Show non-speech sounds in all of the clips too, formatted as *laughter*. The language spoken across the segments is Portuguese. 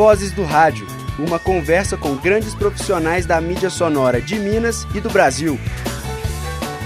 Vozes do Rádio, uma conversa com grandes profissionais da mídia sonora de Minas e do Brasil.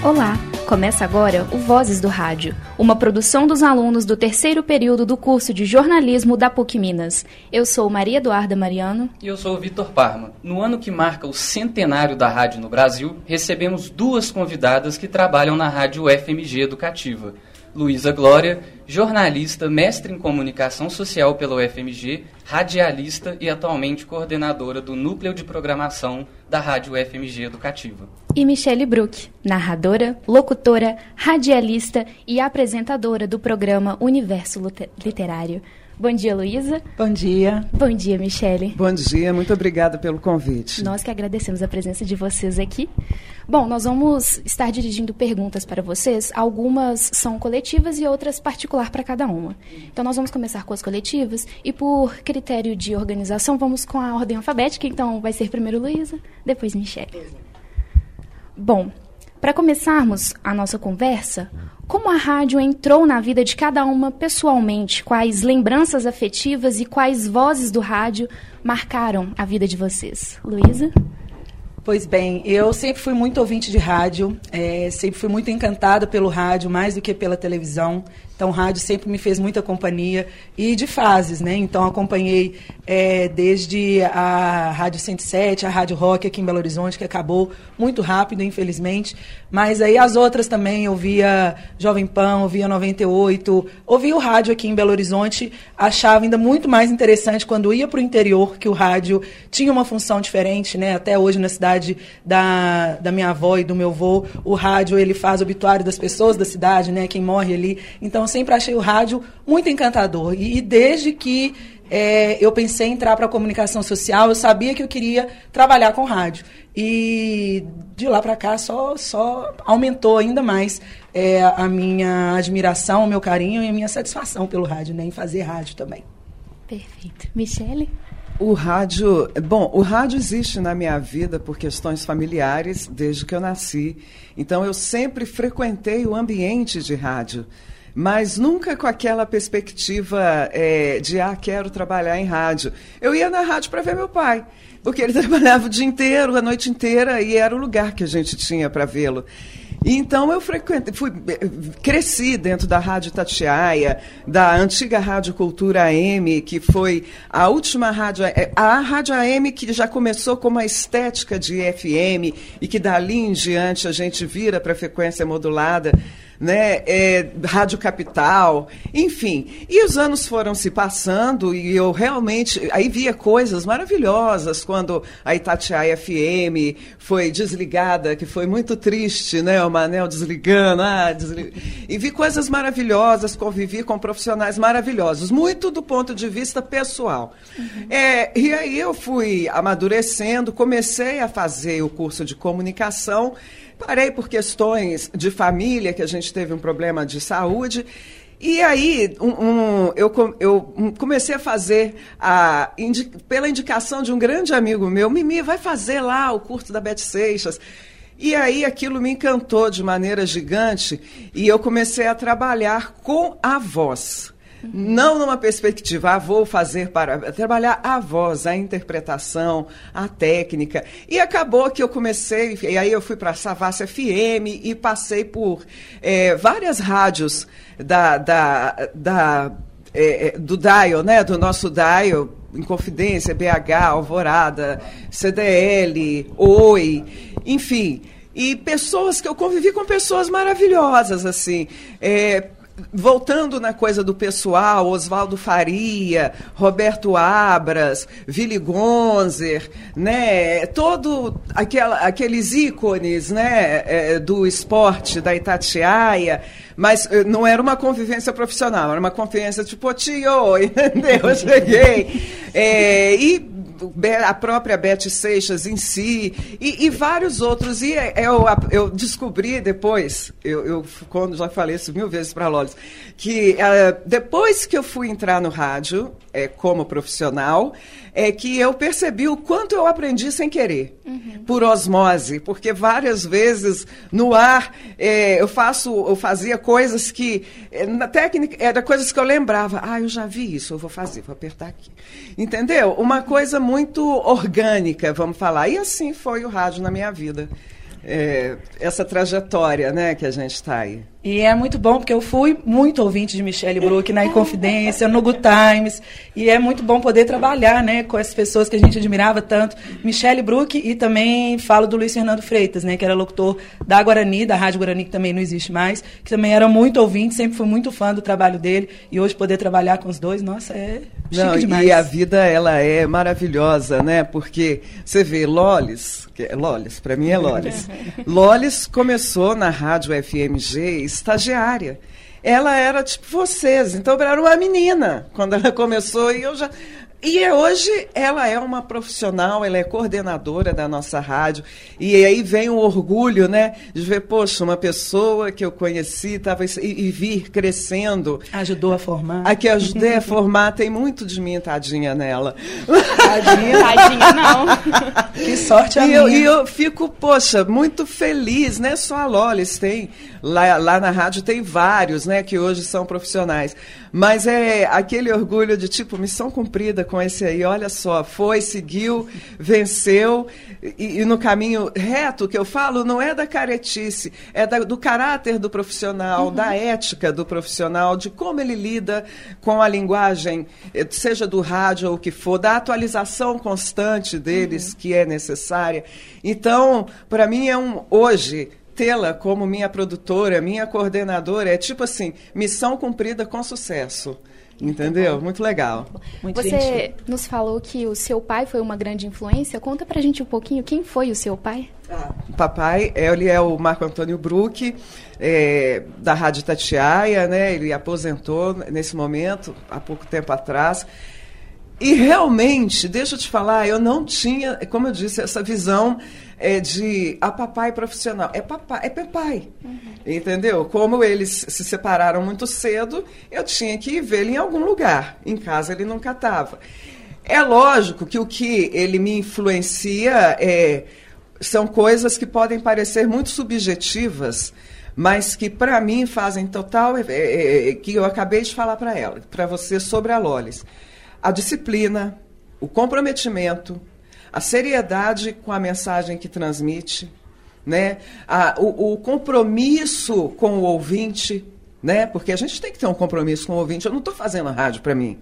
Olá, começa agora o Vozes do Rádio, uma produção dos alunos do terceiro período do curso de jornalismo da PUC Minas. Eu sou Maria Eduarda Mariano. E eu sou o Vitor Parma. No ano que marca o centenário da rádio no Brasil, recebemos duas convidadas que trabalham na rádio FMG Educativa. Luísa Glória, jornalista, mestre em comunicação social pela UFMG, radialista e atualmente coordenadora do núcleo de programação da Rádio UFMG Educativa. E Michele Brook, narradora, locutora, radialista e apresentadora do programa Universo Literário. Bom dia, Luísa. Bom dia. Bom dia, Michele. Bom dia, muito obrigada pelo convite. Nós que agradecemos a presença de vocês aqui. Bom, nós vamos estar dirigindo perguntas para vocês. Algumas são coletivas e outras particular para cada uma. Então, nós vamos começar com as coletivas e, por critério de organização, vamos com a ordem alfabética. Então, vai ser primeiro Luísa, depois Michele. Bom, para começarmos a nossa conversa, como a rádio entrou na vida de cada uma pessoalmente? Quais lembranças afetivas e quais vozes do rádio marcaram a vida de vocês? Luísa? Pois bem, eu sempre fui muito ouvinte de rádio, é, sempre fui muito encantada pelo rádio, mais do que pela televisão. Então, rádio sempre me fez muita companhia e de fases, né? Então, acompanhei é, desde a Rádio 107, a Rádio Rock aqui em Belo Horizonte, que acabou muito rápido, infelizmente. Mas aí as outras também, eu via Jovem Pan, ouvia 98, ouvia o rádio aqui em Belo Horizonte, achava ainda muito mais interessante quando ia para o interior, que o rádio tinha uma função diferente, né? Até hoje, na cidade da, da minha avó e do meu avô, o rádio ele faz obituário das pessoas da cidade, né? Quem morre ali. Então, então, sempre achei o rádio muito encantador. E, e desde que é, eu pensei em entrar para a comunicação social, eu sabia que eu queria trabalhar com rádio. E de lá para cá só, só aumentou ainda mais é, a minha admiração, o meu carinho e a minha satisfação pelo rádio, né, em fazer rádio também. Perfeito. Michele? O rádio, bom, o rádio existe na minha vida por questões familiares desde que eu nasci. Então eu sempre frequentei o ambiente de rádio mas nunca com aquela perspectiva é, de, ah, quero trabalhar em rádio. Eu ia na rádio para ver meu pai, porque ele *laughs* trabalhava o dia inteiro, a noite inteira, e era o lugar que a gente tinha para vê-lo. Então eu frequentei, fui, cresci dentro da Rádio Tatiaia, da antiga Rádio Cultura AM, que foi a última rádio, é, a Rádio AM que já começou com uma estética de FM e que dali em diante a gente vira para frequência modulada né, é, Rádio Capital, enfim. E os anos foram se passando e eu realmente aí via coisas maravilhosas quando a Itatiaia FM foi desligada, que foi muito triste, né, o Manel desligando, ah, deslig... e vi coisas maravilhosas, convivi com profissionais maravilhosos, muito do ponto de vista pessoal. Uhum. É, e aí eu fui amadurecendo, comecei a fazer o curso de comunicação Parei por questões de família, que a gente teve um problema de saúde. E aí, um, um, eu, eu, comecei a fazer, a, indi, pela indicação de um grande amigo meu, Mimi, vai fazer lá o curso da Beth Seixas. E aí aquilo me encantou de maneira gigante e eu comecei a trabalhar com a voz. Não numa perspectiva, ah, vou fazer para. Trabalhar a voz, a interpretação, a técnica. E acabou que eu comecei, e aí eu fui para a Savassi FM e passei por é, várias rádios da, da, da é, do Dial, né? Do nosso Dial, Inconfidência, BH, Alvorada, CDL, Oi, enfim e pessoas que eu convivi com pessoas maravilhosas assim é, voltando na coisa do pessoal, Oswaldo Faria, Roberto Abras, Willy Gonzer, né, todo aquela, aqueles ícones, né, é, do esporte da Itatiaia, mas eh, não era uma convivência profissional, era uma convivência tipo, tio, *laughs* entendeu? Eu cheguei. É, e a própria Beth Seixas em si, e, e vários outros. E é, é, eu, eu descobri depois, eu, eu, quando já falei isso mil vezes para a Lolis, que uh, depois que eu fui entrar no rádio, é, como profissional, é que eu percebi o quanto eu aprendi sem querer, uhum. por osmose, porque várias vezes no ar é, eu faço, eu fazia coisas que na técnica era coisas que eu lembrava, ah, eu já vi isso, eu vou fazer, vou apertar aqui, entendeu? Uma coisa muito orgânica, vamos falar, e assim foi o rádio na minha vida. É, essa trajetória, né, que a gente está aí. E é muito bom, porque eu fui muito ouvinte de Michelle Brook na Inconfidência, no Good Times, e é muito bom poder trabalhar né, com as pessoas que a gente admirava tanto. Michelle Brook e também falo do Luiz Fernando Freitas, né, que era locutor da Guarani, da Rádio Guarani, que também não existe mais, que também era muito ouvinte, sempre fui muito fã do trabalho dele, e hoje poder trabalhar com os dois, nossa, é chique não, demais. E a vida, ela é maravilhosa, né, porque você vê Lolis, que é Lolis, para mim é Lolis. *laughs* Lolis começou na Rádio FMG estagiária. Ela era tipo vocês, então ela era uma menina quando ela *laughs* começou e eu já e hoje ela é uma profissional, ela é coordenadora da nossa rádio. E aí vem o orgulho, né? De ver, poxa, uma pessoa que eu conheci tava, e, e vir crescendo. Ajudou a formar. A que ajudei a formar, tem muito de mim, tadinha nela. Tadinha, *laughs* tadinha não. *laughs* que sorte a e minha. Eu, e eu fico, poxa, muito feliz, né? Só a Lolis tem, lá, lá na rádio tem vários, né? Que hoje são profissionais. Mas é aquele orgulho de, tipo, missão cumprida com esse aí. Olha só, foi, seguiu, venceu. E, e no caminho reto que eu falo, não é da caretice, é da, do caráter do profissional, uhum. da ética do profissional, de como ele lida com a linguagem, eh, seja do rádio ou o que for, da atualização constante deles uhum. que é necessária. Então, para mim é um hoje tê-la como minha produtora, minha coordenadora, é tipo assim, missão cumprida com sucesso. Entendeu? Muito, legal. Muito Você gentil. nos falou que o seu pai foi uma grande influência. Conta pra gente um pouquinho quem foi o seu pai. Ah, o papai, ele é o Marco Antônio Bruck, é, da Rádio Tatiaia, né? Ele aposentou nesse momento, há pouco tempo atrás. E realmente, deixa eu te falar, eu não tinha, como eu disse, essa visão é, de a papai profissional. É papai, é papai. Uhum. Entendeu? Como eles se separaram muito cedo, eu tinha que ele em algum lugar. Em casa ele nunca estava. É lógico que o que ele me influencia é, são coisas que podem parecer muito subjetivas, mas que para mim fazem total. É, é, é, que eu acabei de falar para ela, para você sobre a Lolis a disciplina, o comprometimento, a seriedade com a mensagem que transmite, né? A, o, o, compromisso com o ouvinte, né? Porque a gente tem que ter um compromisso com o ouvinte. Eu não estou fazendo rádio para mim.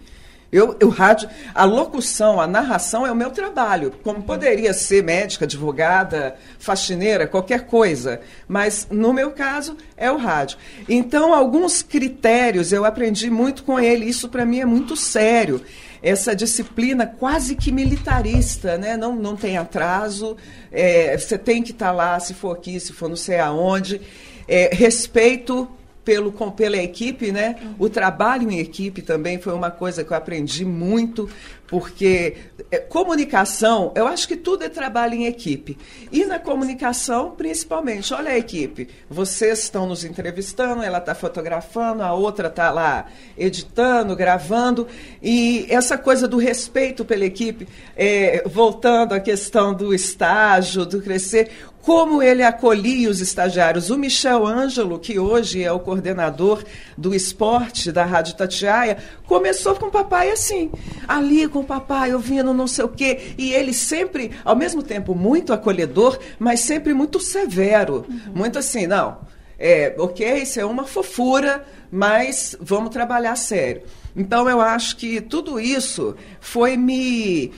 Eu, eu rádio, a locução, a narração é o meu trabalho, como poderia ser médica, advogada, faxineira, qualquer coisa, mas no meu caso é o rádio. Então, alguns critérios eu aprendi muito com ele, isso para mim é muito sério. Essa disciplina quase que militarista, né? não, não tem atraso, é, você tem que estar tá lá, se for aqui, se for não sei aonde. É, respeito pelo, com, pela equipe, né? O trabalho em equipe também foi uma coisa que eu aprendi muito, porque é, comunicação, eu acho que tudo é trabalho em equipe. E na comunicação, principalmente, olha a equipe, vocês estão nos entrevistando, ela está fotografando, a outra está lá editando, gravando, e essa coisa do respeito pela equipe, é, voltando à questão do estágio, do crescer, como ele acolhia os estagiários. O Michel Ângelo, que hoje é o coordenador do esporte da Rádio Tatiaia, começou com o papai assim, ali com o papai, ouvindo não sei o quê. E ele sempre, ao mesmo tempo, muito acolhedor, mas sempre muito severo. Uhum. Muito assim, não, é, ok, isso é uma fofura, mas vamos trabalhar sério. Então, eu acho que tudo isso foi me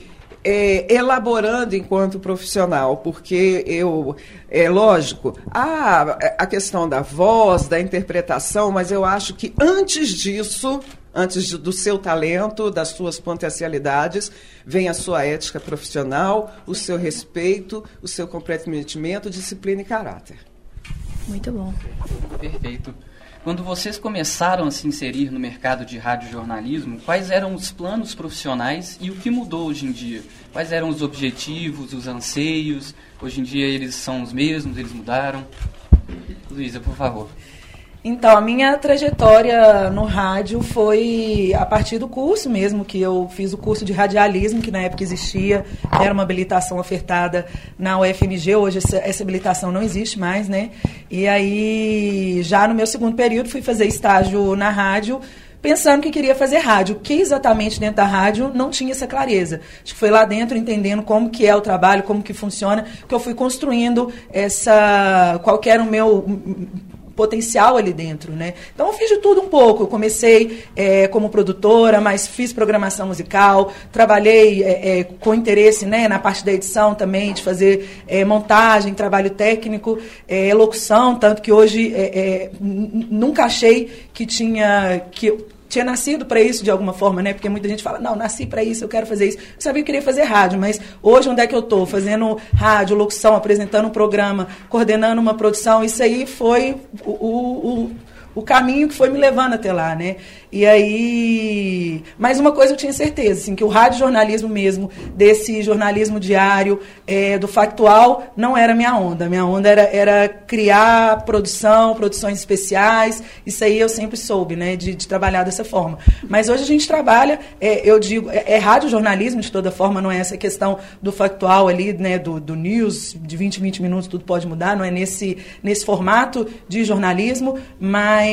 é, elaborando enquanto profissional, porque eu, é lógico, há a questão da voz, da interpretação, mas eu acho que antes disso, antes de, do seu talento, das suas potencialidades, vem a sua ética profissional, o seu respeito, o seu comprometimento, disciplina e caráter. Muito bom. Perfeito. Quando vocês começaram a se inserir no mercado de radiojornalismo, quais eram os planos profissionais e o que mudou hoje em dia? Quais eram os objetivos, os anseios? Hoje em dia eles são os mesmos, eles mudaram? Luísa, por favor. Então, a minha trajetória no rádio foi a partir do curso mesmo, que eu fiz o curso de radialismo, que na época existia, era uma habilitação ofertada na UFMG, hoje essa, essa habilitação não existe mais, né? E aí, já no meu segundo período, fui fazer estágio na rádio, pensando que queria fazer rádio. O que exatamente dentro da rádio não tinha essa clareza. Acho que foi lá dentro entendendo como que é o trabalho, como que funciona, que eu fui construindo essa qual era o meu potencial ali dentro, né? Então eu fiz de tudo um pouco. Eu comecei é, como produtora, mas fiz programação musical, trabalhei é, é, com interesse né, na parte da edição também, de fazer é, montagem, trabalho técnico, é, locução, tanto que hoje é, nunca achei que tinha que tinha nascido para isso de alguma forma, né? Porque muita gente fala, não, nasci para isso, eu quero fazer isso. Eu sabia que eu queria fazer rádio, mas hoje onde é que eu estou? Fazendo rádio, locução, apresentando um programa, coordenando uma produção, isso aí foi o, o, o caminho que foi me levando até lá, né? E aí, mais uma coisa eu tinha certeza, assim, que o rádio jornalismo mesmo, desse jornalismo diário, é, do factual, não era minha onda. Minha onda era, era criar produção, produções especiais. Isso aí eu sempre soube, né, de, de trabalhar dessa forma. Mas hoje a gente trabalha, é, eu digo, é, é rádio jornalismo de toda forma, não é essa questão do factual ali, né, do, do news, de 20 20 minutos tudo pode mudar, não é nesse, nesse formato de jornalismo, mas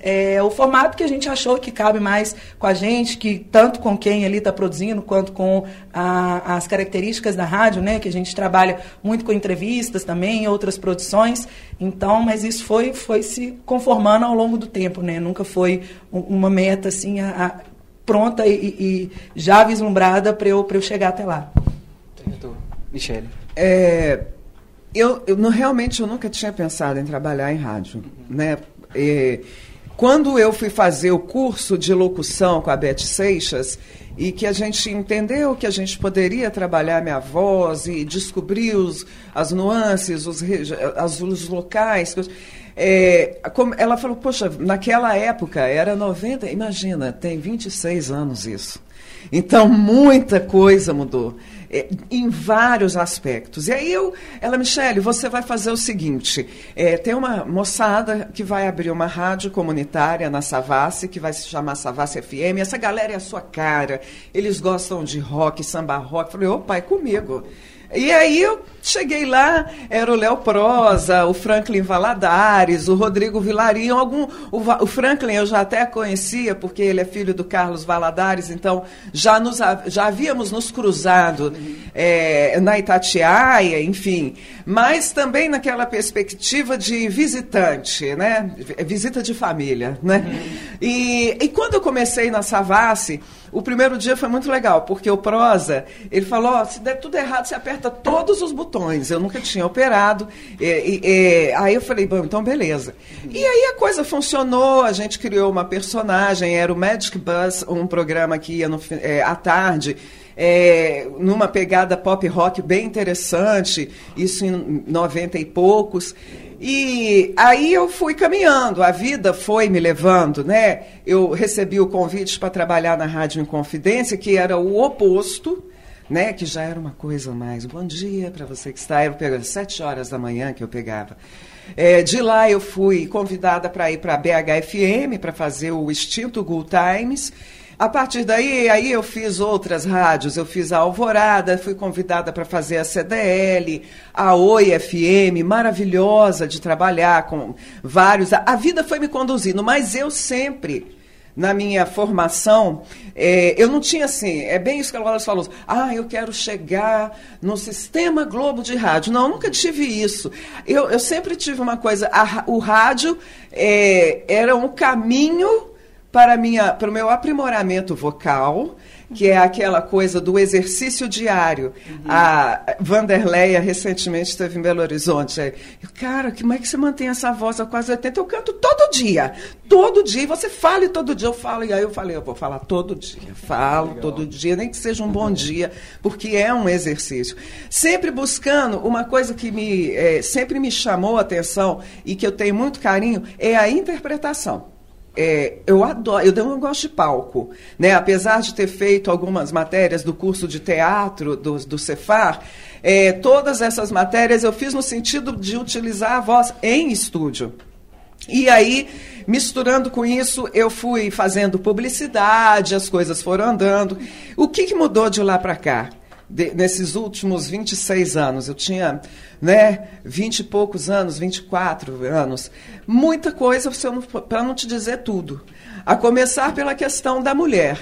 é o formato que a gente achou que cabe mais com a gente, que tanto com quem ali está produzindo, quanto com a, as características da rádio, né? Que a gente trabalha muito com entrevistas também, outras produções. Então, mas isso foi, foi se conformando ao longo do tempo, né? Nunca foi uma meta assim a, a, pronta e, e, já vislumbrada para eu, eu chegar até lá. Michele. É, eu, eu não, realmente eu nunca tinha pensado em trabalhar em rádio, uhum. né? Quando eu fui fazer o curso de locução com a Beth Seixas, e que a gente entendeu que a gente poderia trabalhar minha voz e descobrir os, as nuances, os, as, os locais. É, ela falou, poxa, naquela época era 90, imagina, tem 26 anos isso. Então, muita coisa mudou é, em vários aspectos. E aí eu, ela, Michele, você vai fazer o seguinte: é, tem uma moçada que vai abrir uma rádio comunitária na Savassi, que vai se chamar Savassi FM. Essa galera é a sua cara. Eles gostam de rock, samba rock. Eu falei, opa, é comigo. E aí eu cheguei lá, era o Léo Prosa, o Franklin Valadares, o Rodrigo Vilarinho, algum o, o, Franklin eu já até conhecia porque ele é filho do Carlos Valadares, então já nos já havíamos nos cruzado é, na Itatiaia, enfim, mas também naquela perspectiva de visitante, né, visita de família, né. E, e quando eu comecei na Savassi o primeiro dia foi muito legal, porque o Prosa, ele falou, oh, se der tudo errado, você aperta todos os botões. Eu nunca tinha operado. E, e, e, aí eu falei, bom, então beleza. E aí a coisa funcionou, a gente criou uma personagem, era o Magic Bus, um programa que ia no, é, à tarde, é, numa pegada pop rock bem interessante, isso em 90 e poucos. E aí eu fui caminhando, a vida foi me levando, né? Eu recebi o convite para trabalhar na Rádio Inconfidência, que era o oposto, né? Que já era uma coisa mais. Bom dia para você que está. Eu pegava sete horas da manhã que eu pegava. É, de lá eu fui convidada para ir para a BHFM para fazer o extinto Good Times. A partir daí, aí eu fiz outras rádios, eu fiz a Alvorada, fui convidada para fazer a CDL, a Oi FM, maravilhosa de trabalhar com vários. A vida foi me conduzindo, mas eu sempre na minha formação, é, eu não tinha assim, é bem isso que a falou, ah, eu quero chegar no sistema Globo de rádio. Não, nunca tive isso. Eu, eu sempre tive uma coisa, a, o rádio é, era um caminho para, minha, para o meu aprimoramento vocal, que é aquela coisa do exercício diário. Uhum. A Vanderleia recentemente esteve em Belo Horizonte. Aí, Cara, como é que você mantém essa voz a quase 80? Eu canto todo dia. Todo dia. Você fala e todo dia eu falo. E aí eu falei, eu vou falar todo dia. Falo Legal. todo dia, nem que seja um bom dia, porque é um exercício. Sempre buscando uma coisa que me, é, sempre me chamou a atenção e que eu tenho muito carinho, é a interpretação. É, eu adoro, eu não gosto de palco, né? Apesar de ter feito algumas matérias do curso de teatro do, do Cefar, é, todas essas matérias eu fiz no sentido de utilizar a voz em estúdio. E aí, misturando com isso, eu fui fazendo publicidade, as coisas foram andando. O que, que mudou de lá para cá? De, nesses últimos 26 anos, eu tinha né, 20 e poucos anos, 24 anos, muita coisa para não te dizer tudo. A começar pela questão da mulher.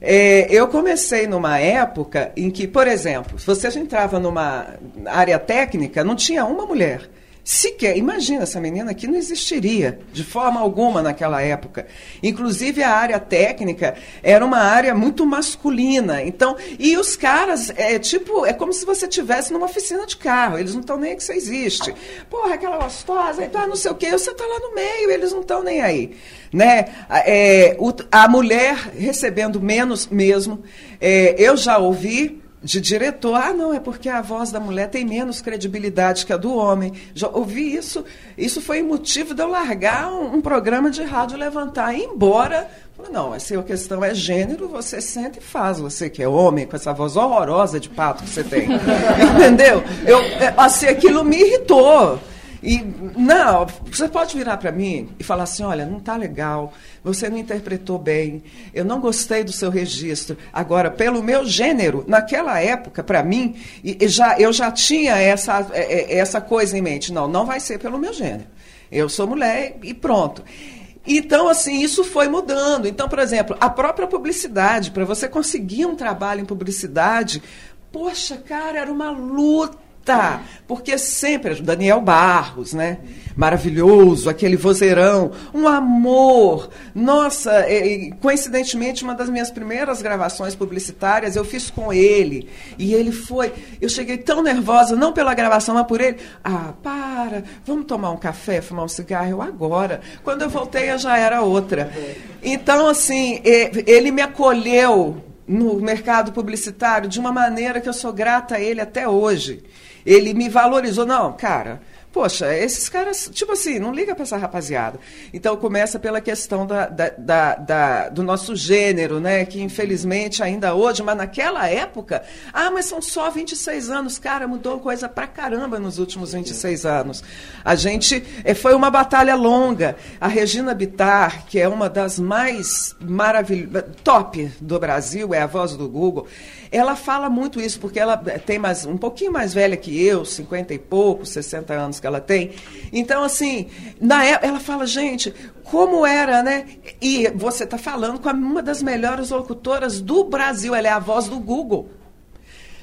É, eu comecei numa época em que, por exemplo, se você entrava numa área técnica, não tinha uma mulher sequer. Imagina, essa menina aqui não existiria de forma alguma naquela época. Inclusive a área técnica era uma área muito masculina. Então, e os caras, é tipo, é como se você tivesse numa oficina de carro. Eles não estão nem aí que você existe. Porra, aquela gostosa, então, não sei o quê, você está lá no meio, eles não estão nem aí. Né? É, a mulher recebendo menos mesmo. É, eu já ouvi de diretor. Ah, não, é porque a voz da mulher tem menos credibilidade que a do homem. Já ouvi isso. Isso foi motivo de eu largar um, um programa de rádio levantar, embora. Não, se a questão é gênero, você sente e faz. Você que é homem, com essa voz horrorosa de pato que você tem. *laughs* Entendeu? Eu, é, assim, aquilo me irritou. E, não, você pode virar para mim e falar assim: olha, não está legal, você não interpretou bem, eu não gostei do seu registro. Agora, pelo meu gênero, naquela época, para mim, e, já, eu já tinha essa, é, é, essa coisa em mente: não, não vai ser pelo meu gênero. Eu sou mulher e pronto. Então, assim, isso foi mudando. Então, por exemplo, a própria publicidade, para você conseguir um trabalho em publicidade, poxa, cara, era uma luta Tá, porque sempre, Daniel Barros, né? Maravilhoso, aquele vozeirão, um amor. Nossa, coincidentemente, uma das minhas primeiras gravações publicitárias eu fiz com ele. E ele foi. Eu cheguei tão nervosa, não pela gravação, mas por ele. Ah, para, vamos tomar um café, fumar um cigarro? Agora. Quando eu voltei, eu já era outra. Então, assim, ele me acolheu no mercado publicitário de uma maneira que eu sou grata a ele até hoje. Ele me valorizou. Não, cara, poxa, esses caras, tipo assim, não liga para essa rapaziada. Então começa pela questão da, da, da, da, do nosso gênero, né? Que infelizmente ainda hoje, mas naquela época, ah, mas são só 26 anos, cara, mudou coisa pra caramba nos últimos 26 anos. A gente, é, foi uma batalha longa. A Regina Bittar, que é uma das mais maravilhosas, top do Brasil, é a voz do Google, ela fala muito isso, porque ela tem mais, um pouquinho mais velha que eu, 50 e pouco, 60 anos que ela tem. Então, assim, na época, ela fala, gente, como era, né? E você está falando com uma das melhores locutoras do Brasil, ela é a voz do Google.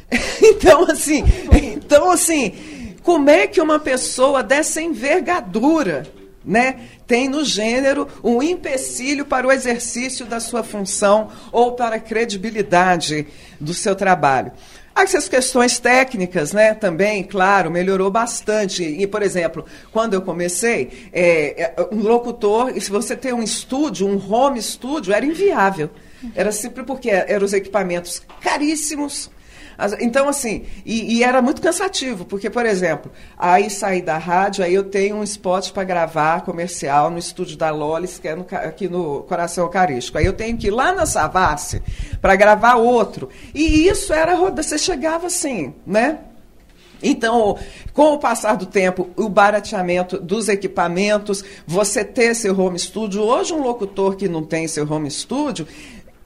*laughs* então, assim, então, assim, como é que uma pessoa dessa envergadura né, tem no gênero um empecilho para o exercício da sua função ou para a credibilidade do seu trabalho. Essas questões técnicas, né, também, claro, melhorou bastante. E, por exemplo, quando eu comecei, é, é um locutor, se você tem um estúdio, um home studio, era inviável. Era sempre porque eram os equipamentos caríssimos, então, assim, e, e, era muito cansativo, porque, por exemplo, aí saí da rádio, aí eu tenho um spot para gravar comercial no estúdio da Lolis, que é no, aqui no Coração Eucarístico. Aí eu tenho que ir lá na Savassi para gravar outro. E isso era, você chegava assim, né? Então, com o passar do tempo, o barateamento dos equipamentos, você ter seu home studio. Hoje, um locutor que não tem seu home studio,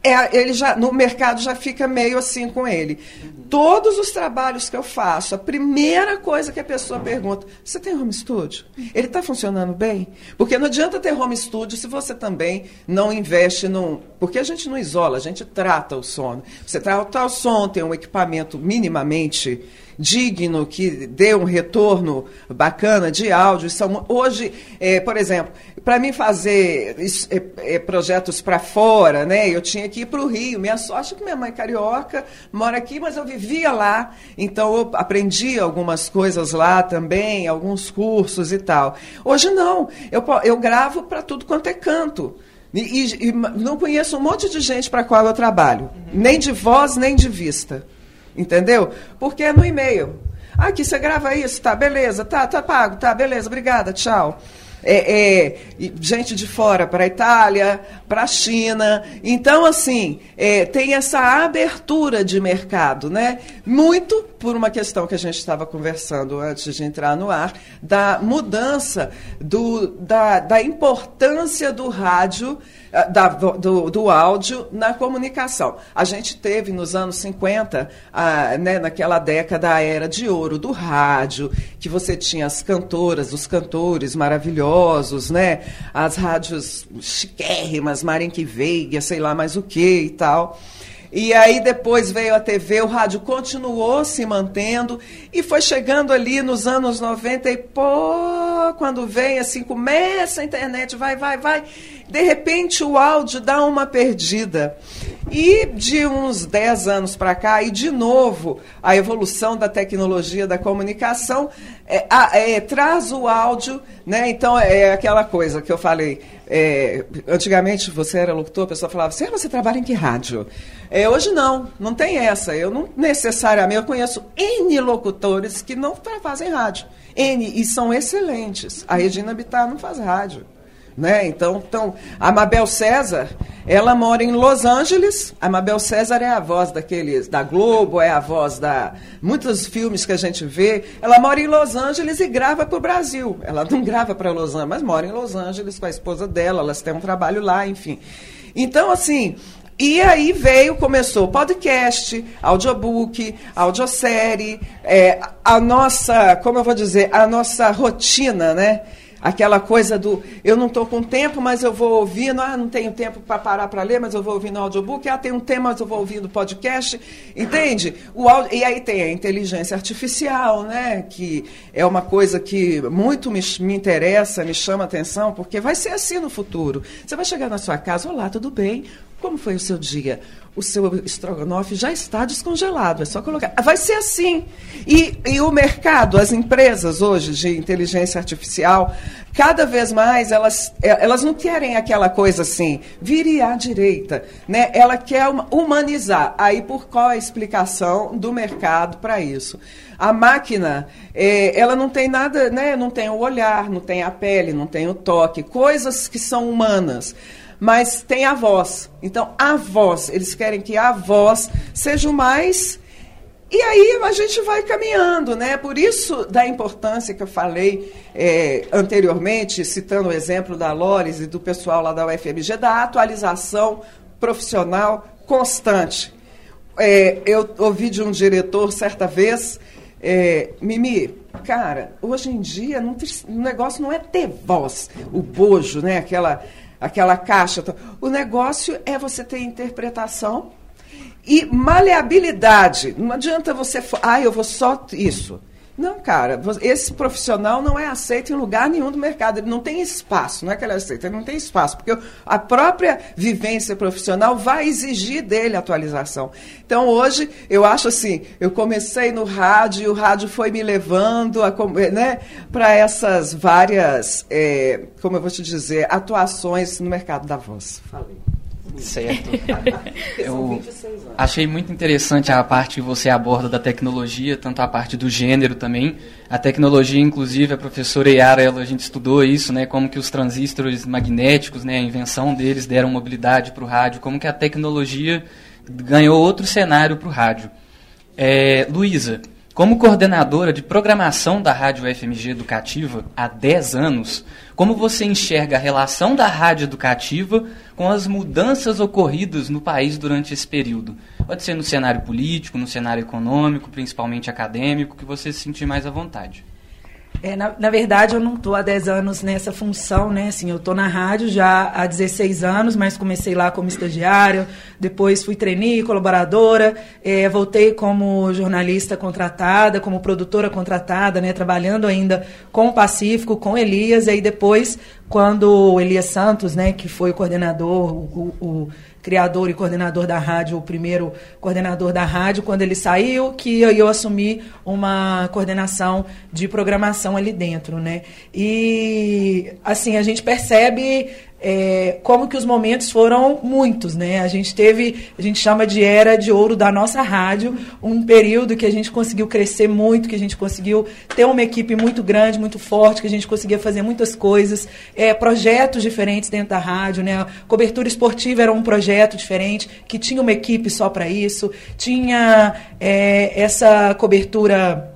é, ele já no mercado já fica meio assim com ele. todos os trabalhos que eu faço, a primeira coisa que a pessoa pergunta: você tem home studio? Ele está funcionando bem? Porque não adianta ter home studio se você também não investe num. Porque a gente não isola, a gente trata o sono. Você trata o som, tem um equipamento minimamente digno, que dê um retorno bacana de áudio. São, hoje, é, por exemplo, para mim fazer é, é, projetos para fora, né, eu tinha que ir para o Rio. Minha sorte é que minha mãe é carioca, mora aqui, mas eu vivia lá, então eu aprendi algumas coisas lá também, alguns cursos e tal. Hoje não, eu, eu gravo para tudo quanto é canto. E, e, e, não conheço um monte de gente para qual eu trabalho, nem de voz, nem de vista. Entendeu? Porque é no e-mail. Aqui você grava isso, tá, beleza, tá, tá pago, tá, beleza, obrigada, tchau. É, é, gente de fora para a Itália, para a China. Então, assim, é, tem essa abertura de mercado, né? Muito por uma questão que a gente estava conversando antes de entrar no ar, da mudança do, da, da importância do rádio da, do, do, áudio na comunicação. A gente teve nos anos 50, ah, né, naquela década, a era de ouro do rádio, que você tinha as cantoras, os cantores maravilhosos, né, as rádios chiquérrimas, Marenque Veiga, sei lá mais o que e tal. E aí depois veio a TV, o rádio continuou se mantendo e foi chegando ali nos anos 90 e pô, quando vem assim, começa a internet, vai, vai, vai, de repente o áudio dá uma perdida. E de uns 10 anos para cá, e de novo, a evolução da tecnologia da comunicação é, é, traz o áudio, né? Então é aquela coisa que eu falei. É, antigamente você era locutor, a pessoa falava, você, você trabalha em que rádio? É, hoje não, não tem essa. Eu não necessariamente, eu conheço N locutores que não fazem rádio. N, e são excelentes. A Regina Bittar não faz rádio. Né? Então, então, a Mabel César, ela mora em Los Angeles. A Mabel César é a voz daqueles da Globo, é a voz da muitos filmes que a gente vê. Ela mora em Los Angeles e grava para o Brasil. Ela não grava para Los Angeles, mas mora em Los Angeles com a esposa dela. Elas têm um trabalho lá, enfim. Então, assim, e aí veio, começou podcast, audiobook, audiosérie, é, a nossa, como eu vou dizer, a nossa rotina, né? Aquela coisa do eu não estou com tempo, mas eu vou ouvindo, ah, não tenho tempo para parar para ler, mas eu vou ouvir no audiobook, ah, tem um tema, mas eu vou ouvir no podcast, entende? O e aí tem a inteligência artificial, né? Que é uma coisa que muito me, me interessa, me chama atenção, porque vai ser assim no futuro. Você vai chegar na sua casa, olá, tudo bem? Como foi o seu dia? O seu estrogonofe já está descongelado, é só colocar. Vai ser assim. E, e o mercado, as empresas hoje de inteligência artificial, cada vez mais elas, é, elas não querem aquela coisa assim, vire à direita. Né? Ela quer humanizar. Aí por qual a explicação do mercado para isso? A máquina, é, ela não tem nada, né? não tem o olhar, não tem a pele, não tem o toque, coisas que são humanas mas tem a voz. Então, a voz, eles querem que a voz seja o mais. E aí a gente vai caminhando, né? Por isso da importância que eu falei é, anteriormente, citando o exemplo da Lores e do pessoal lá da UFMG, da atualização profissional constante. É, eu ouvi de um diretor certa vez, é, Mimi, cara, hoje em dia não, o negócio não é ter voz, o bojo, né? Aquela aquela caixa. O negócio é você ter interpretação e maleabilidade. Não adianta você. Ah, eu vou só isso. Não, cara, esse profissional não é aceito em lugar nenhum do mercado. Ele não tem espaço, não é que ele é aceito, ele não tem espaço, porque a própria vivência profissional vai exigir dele atualização. Então, hoje, eu acho assim, eu comecei no rádio e o rádio foi me levando né, para essas várias, é, como eu vou te dizer, atuações no mercado da voz. Falei. Certo. *laughs* Eu achei muito interessante a parte que você aborda da tecnologia, tanto a parte do gênero também. A tecnologia, inclusive, a professora Yara, ela, a gente estudou isso, né, como que os transistores magnéticos, né, a invenção deles deram mobilidade para o rádio, como que a tecnologia ganhou outro cenário para o rádio. É, Luísa, Como coordenadora de programação da Rádio FMG Educativa há 10 anos, como você enxerga a relação da Rádio Educativa com as mudanças ocorridas no país durante esse período? Pode ser no cenário político, no cenário econômico, principalmente acadêmico, que você se sentir mais à vontade. É, na, na, verdade, eu não estou há 10 anos nessa função, né? Assim, eu estou na rádio já há 16 anos, mas comecei lá como estagiária, depois fui trainee, colaboradora, é, voltei como jornalista contratada, como produtora contratada, né? Trabalhando ainda com o Pacífico, com Elias, e aí depois, quando o Elias Santos, né, que foi o coordenador, o, o criador e coordenador da rádio, o primeiro coordenador da rádio, quando ele saiu, que eu assumi uma coordenação de programação ali dentro, né? E assim, a gente percebe é, como que os momentos foram muitos, né? A gente teve, a gente chama de era de ouro da nossa rádio, um período que a gente conseguiu crescer muito, que a gente conseguiu ter uma equipe muito grande, muito forte, que a gente conseguia fazer muitas coisas, é, projetos diferentes dentro da rádio, né? A cobertura esportiva era um projeto diferente, que tinha uma equipe só para isso, tinha é, essa cobertura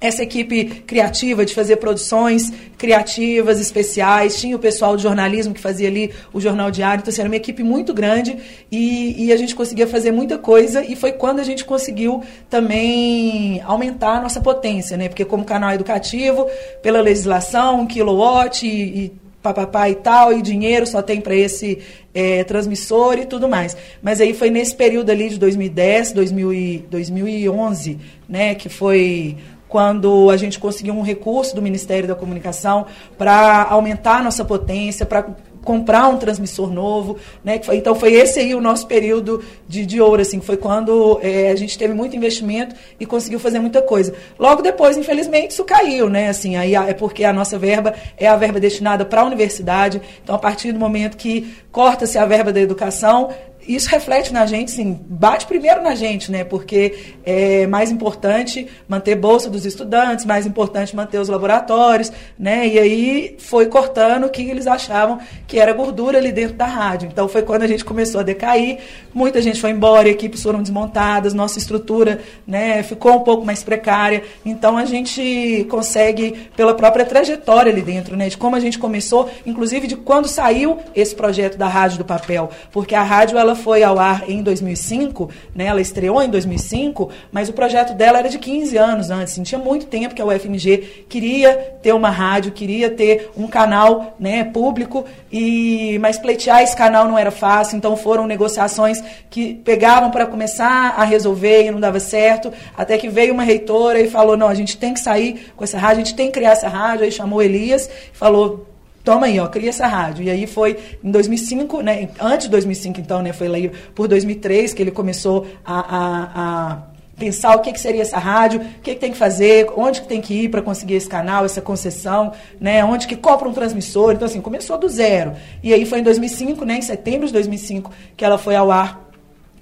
essa equipe criativa de fazer produções criativas, especiais, tinha o pessoal de jornalismo que fazia ali o Jornal Diário, então assim, era uma equipe muito grande e, e, a gente conseguia fazer muita coisa e foi quando a gente conseguiu também aumentar a nossa potência, né? Porque como canal educativo, pela legislação, um kilowatt e, e papapá e tal, e dinheiro só tem para esse é, transmissor e tudo mais. Mas aí foi nesse período ali de 2010, 2000 e, 2011, né, que foi quando a gente conseguiu um recurso do Ministério da Comunicação para aumentar a nossa potência, para comprar um transmissor novo, né? Então foi esse aí o nosso período de, de ouro, assim, foi quando é, a gente teve muito investimento e conseguiu fazer muita coisa. Logo depois, infelizmente, isso caiu, né? Assim, aí é porque a nossa verba é a verba destinada para a universidade. Então, a partir do momento que corta-se a verba da educação, isso reflete na gente, sim, bate primeiro na gente, né? Porque é mais importante manter bolsa dos estudantes, mais importante manter os laboratórios, né? E aí foi cortando o que eles achavam que era gordura ali dentro da rádio. Então foi quando a gente começou a decair, muita gente foi embora, equipes foram desmontadas, nossa estrutura, né, ficou um pouco mais precária. Então a gente consegue pela própria trajetória ali dentro, né, de como a gente começou, inclusive de quando saiu esse projeto da rádio do papel, porque a rádio ela foi ao ar em 2005, né? Ela estreou em 2005, mas o projeto dela era de 15 anos antes. Assim, tinha muito tempo que a UFMG queria ter uma rádio, queria ter um canal, né, público e mas pleitear esse canal não era fácil, então foram negociações que pegavam para começar a resolver e não dava certo, até que veio uma reitora e falou: "Não, a gente tem que sair com essa rádio, a gente tem que criar essa rádio". Aí chamou Elias, falou: toma aí, ó, cria essa rádio. E aí foi em 2005, né, antes de 2005 então, né, foi lá por 2003 que ele começou a, a, a pensar o que, que seria essa rádio, o que, que tem que fazer, onde que tem que ir para conseguir esse canal, essa concessão, né, onde que compra um transmissor. Então, assim, começou do zero. E aí foi em 2005, né, em setembro de 2005, que ela foi ao ar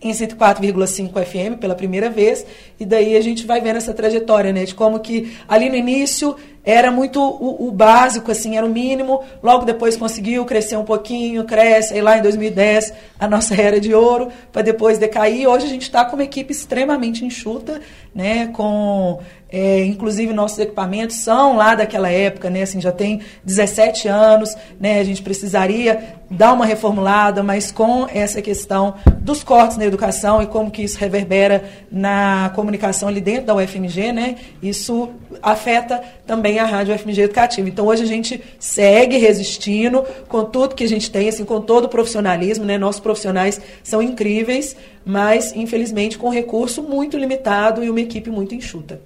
em 104,5 FM pela primeira vez, e daí a gente vai vendo essa trajetória, né, de como que ali no início era muito o, o, básico, assim, era o mínimo. Logo depois conseguiu crescer um pouquinho, cresce. Aí lá em 2010, a nossa era de ouro, para depois decair. Hoje a gente está com uma equipe extremamente enxuta, né? Com, é, inclusive, nossos equipamentos são lá daquela época, né? Assim, já tem 17 anos, né? A gente precisaria dar uma reformulada, mas com essa questão dos cortes na educação e como que isso reverbera na comunicação ali dentro da UFMG, né? Isso afeta também a Rádio FMG Educativa. Então hoje a gente segue resistindo com tudo que a gente tem, assim, com todo o profissionalismo, né? Nossos profissionais são incríveis, mas infelizmente com recurso muito limitado e uma equipe muito enxuta.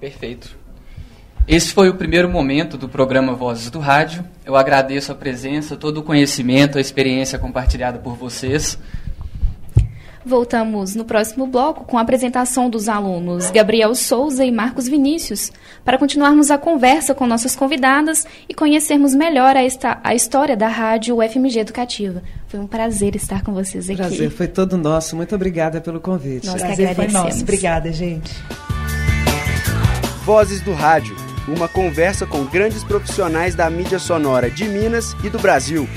Perfeito. Esse foi o primeiro momento do programa Vozes do Rádio. Eu agradeço a presença, todo o conhecimento, a experiência compartilhada por vocês. Voltamos no próximo bloco com a apresentação dos alunos Gabriel Souza e Marcos Vinícius, para continuarmos a conversa com nossas convidadas e conhecermos melhor a, esta, a história da rádio UFMG Educativa. Foi um prazer estar com vocês aqui. Prazer foi todo nosso. Muito obrigada pelo convite. Nós prazer foi nosso. Obrigada, gente. Vozes do Rádio. Uma conversa com grandes profissionais da mídia sonora de Minas e do Brasil.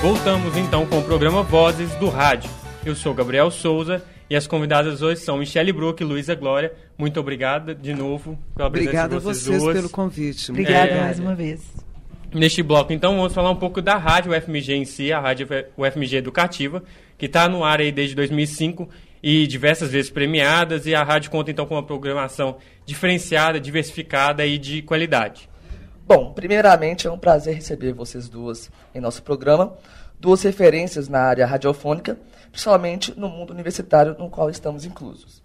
Voltamos então com o programa Vozes do Rádio. Eu sou Gabriel Souza e as convidadas hoje são Michele Brook e Luísa Glória. Muito obrigada de novo pela presença Obrigada de vocês, a vocês duas. pelo convite. Obrigada É. mais uma vez. Neste bloco, então, vamos falar um pouco da Rádio UFMG em si, a Rádio UFMG Educativa, que está no ar aí desde 2005 e diversas vezes premiadas, e a rádio conta então com uma programação diferenciada, diversificada e de qualidade. Bom, primeiramente é um prazer receber vocês duas em nosso programa, duas referências na área radiofônica, principalmente no mundo universitário no qual estamos inclusos.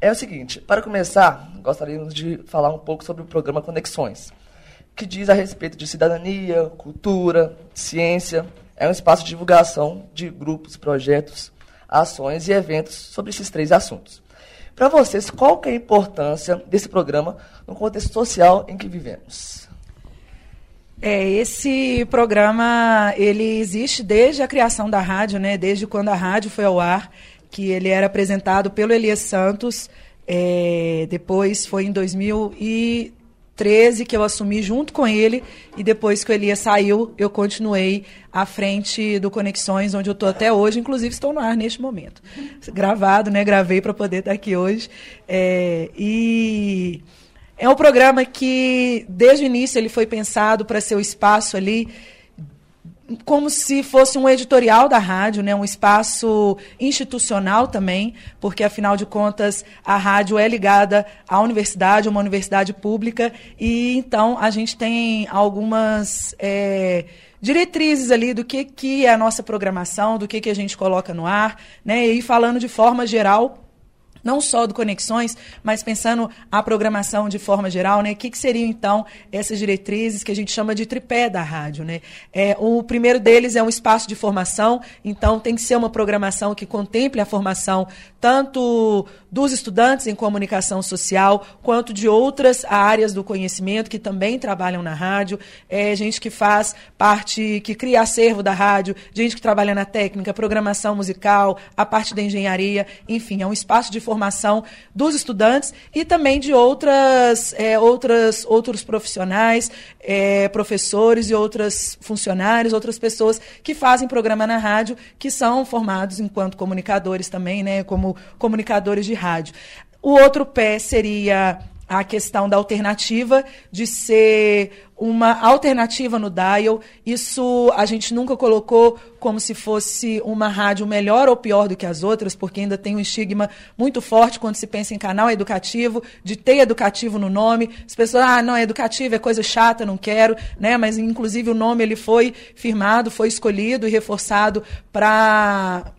É o seguinte, para começar, gostaríamos de falar um pouco sobre o programa Conexões, que diz a respeito de cidadania, cultura, ciência. É um espaço de divulgação de grupos, projetos, ações e eventos sobre esses três assuntos. Para vocês, qual que é a importância desse programa no contexto social em que vivemos? É, esse programa, ele existe desde a criação da rádio, né? Desde quando a rádio foi ao ar, que ele era apresentado pelo Elias Santos. É, depois foi em 2013 que eu assumi junto com ele e depois que o Elias saiu, eu continuei à frente do Conexões, onde eu estou até hoje. Inclusive estou no ar neste momento, gravado, né? Gravei para poder estar aqui hoje. É, e é um programa que, desde o início, ele foi pensado para ser o espaço ali como se fosse um editorial da rádio, né, um espaço institucional também, porque afinal de contas a rádio é ligada à universidade, uma universidade pública, e então a gente tem algumas é, diretrizes ali do que, que é a nossa programação, do que, que a gente coloca no ar, né, e falando de forma geral não só do Conexões, mas pensando a programação de forma geral, né? O que, que seriam, então, essas diretrizes que a gente chama de tripé da rádio, né? É, o primeiro deles é um espaço de formação, então tem que ser uma programação que contemple a formação tanto dos estudantes em comunicação social, quanto de outras áreas do conhecimento que também trabalham na rádio, é, gente que faz parte, que cria acervo da rádio, gente que trabalha na técnica, programação musical, a parte da engenharia, enfim, é um espaço de formação dos estudantes e também de outras, é, outras outros profissionais, é, professores e outras funcionários, outras pessoas que fazem programa na rádio, que são formados enquanto comunicadores também, né, como comunicadores de rádio. O outro pé seria a questão da alternativa, de ser uma alternativa no dial. Isso a gente nunca colocou como se fosse uma rádio melhor ou pior do que as outras, porque ainda tem um estigma muito forte quando se pensa em canal educativo, de ter educativo no nome. As pessoas, ah, não, educativo é coisa chata, não quero, né? Mas inclusive o nome ele foi firmado, foi escolhido e reforçado para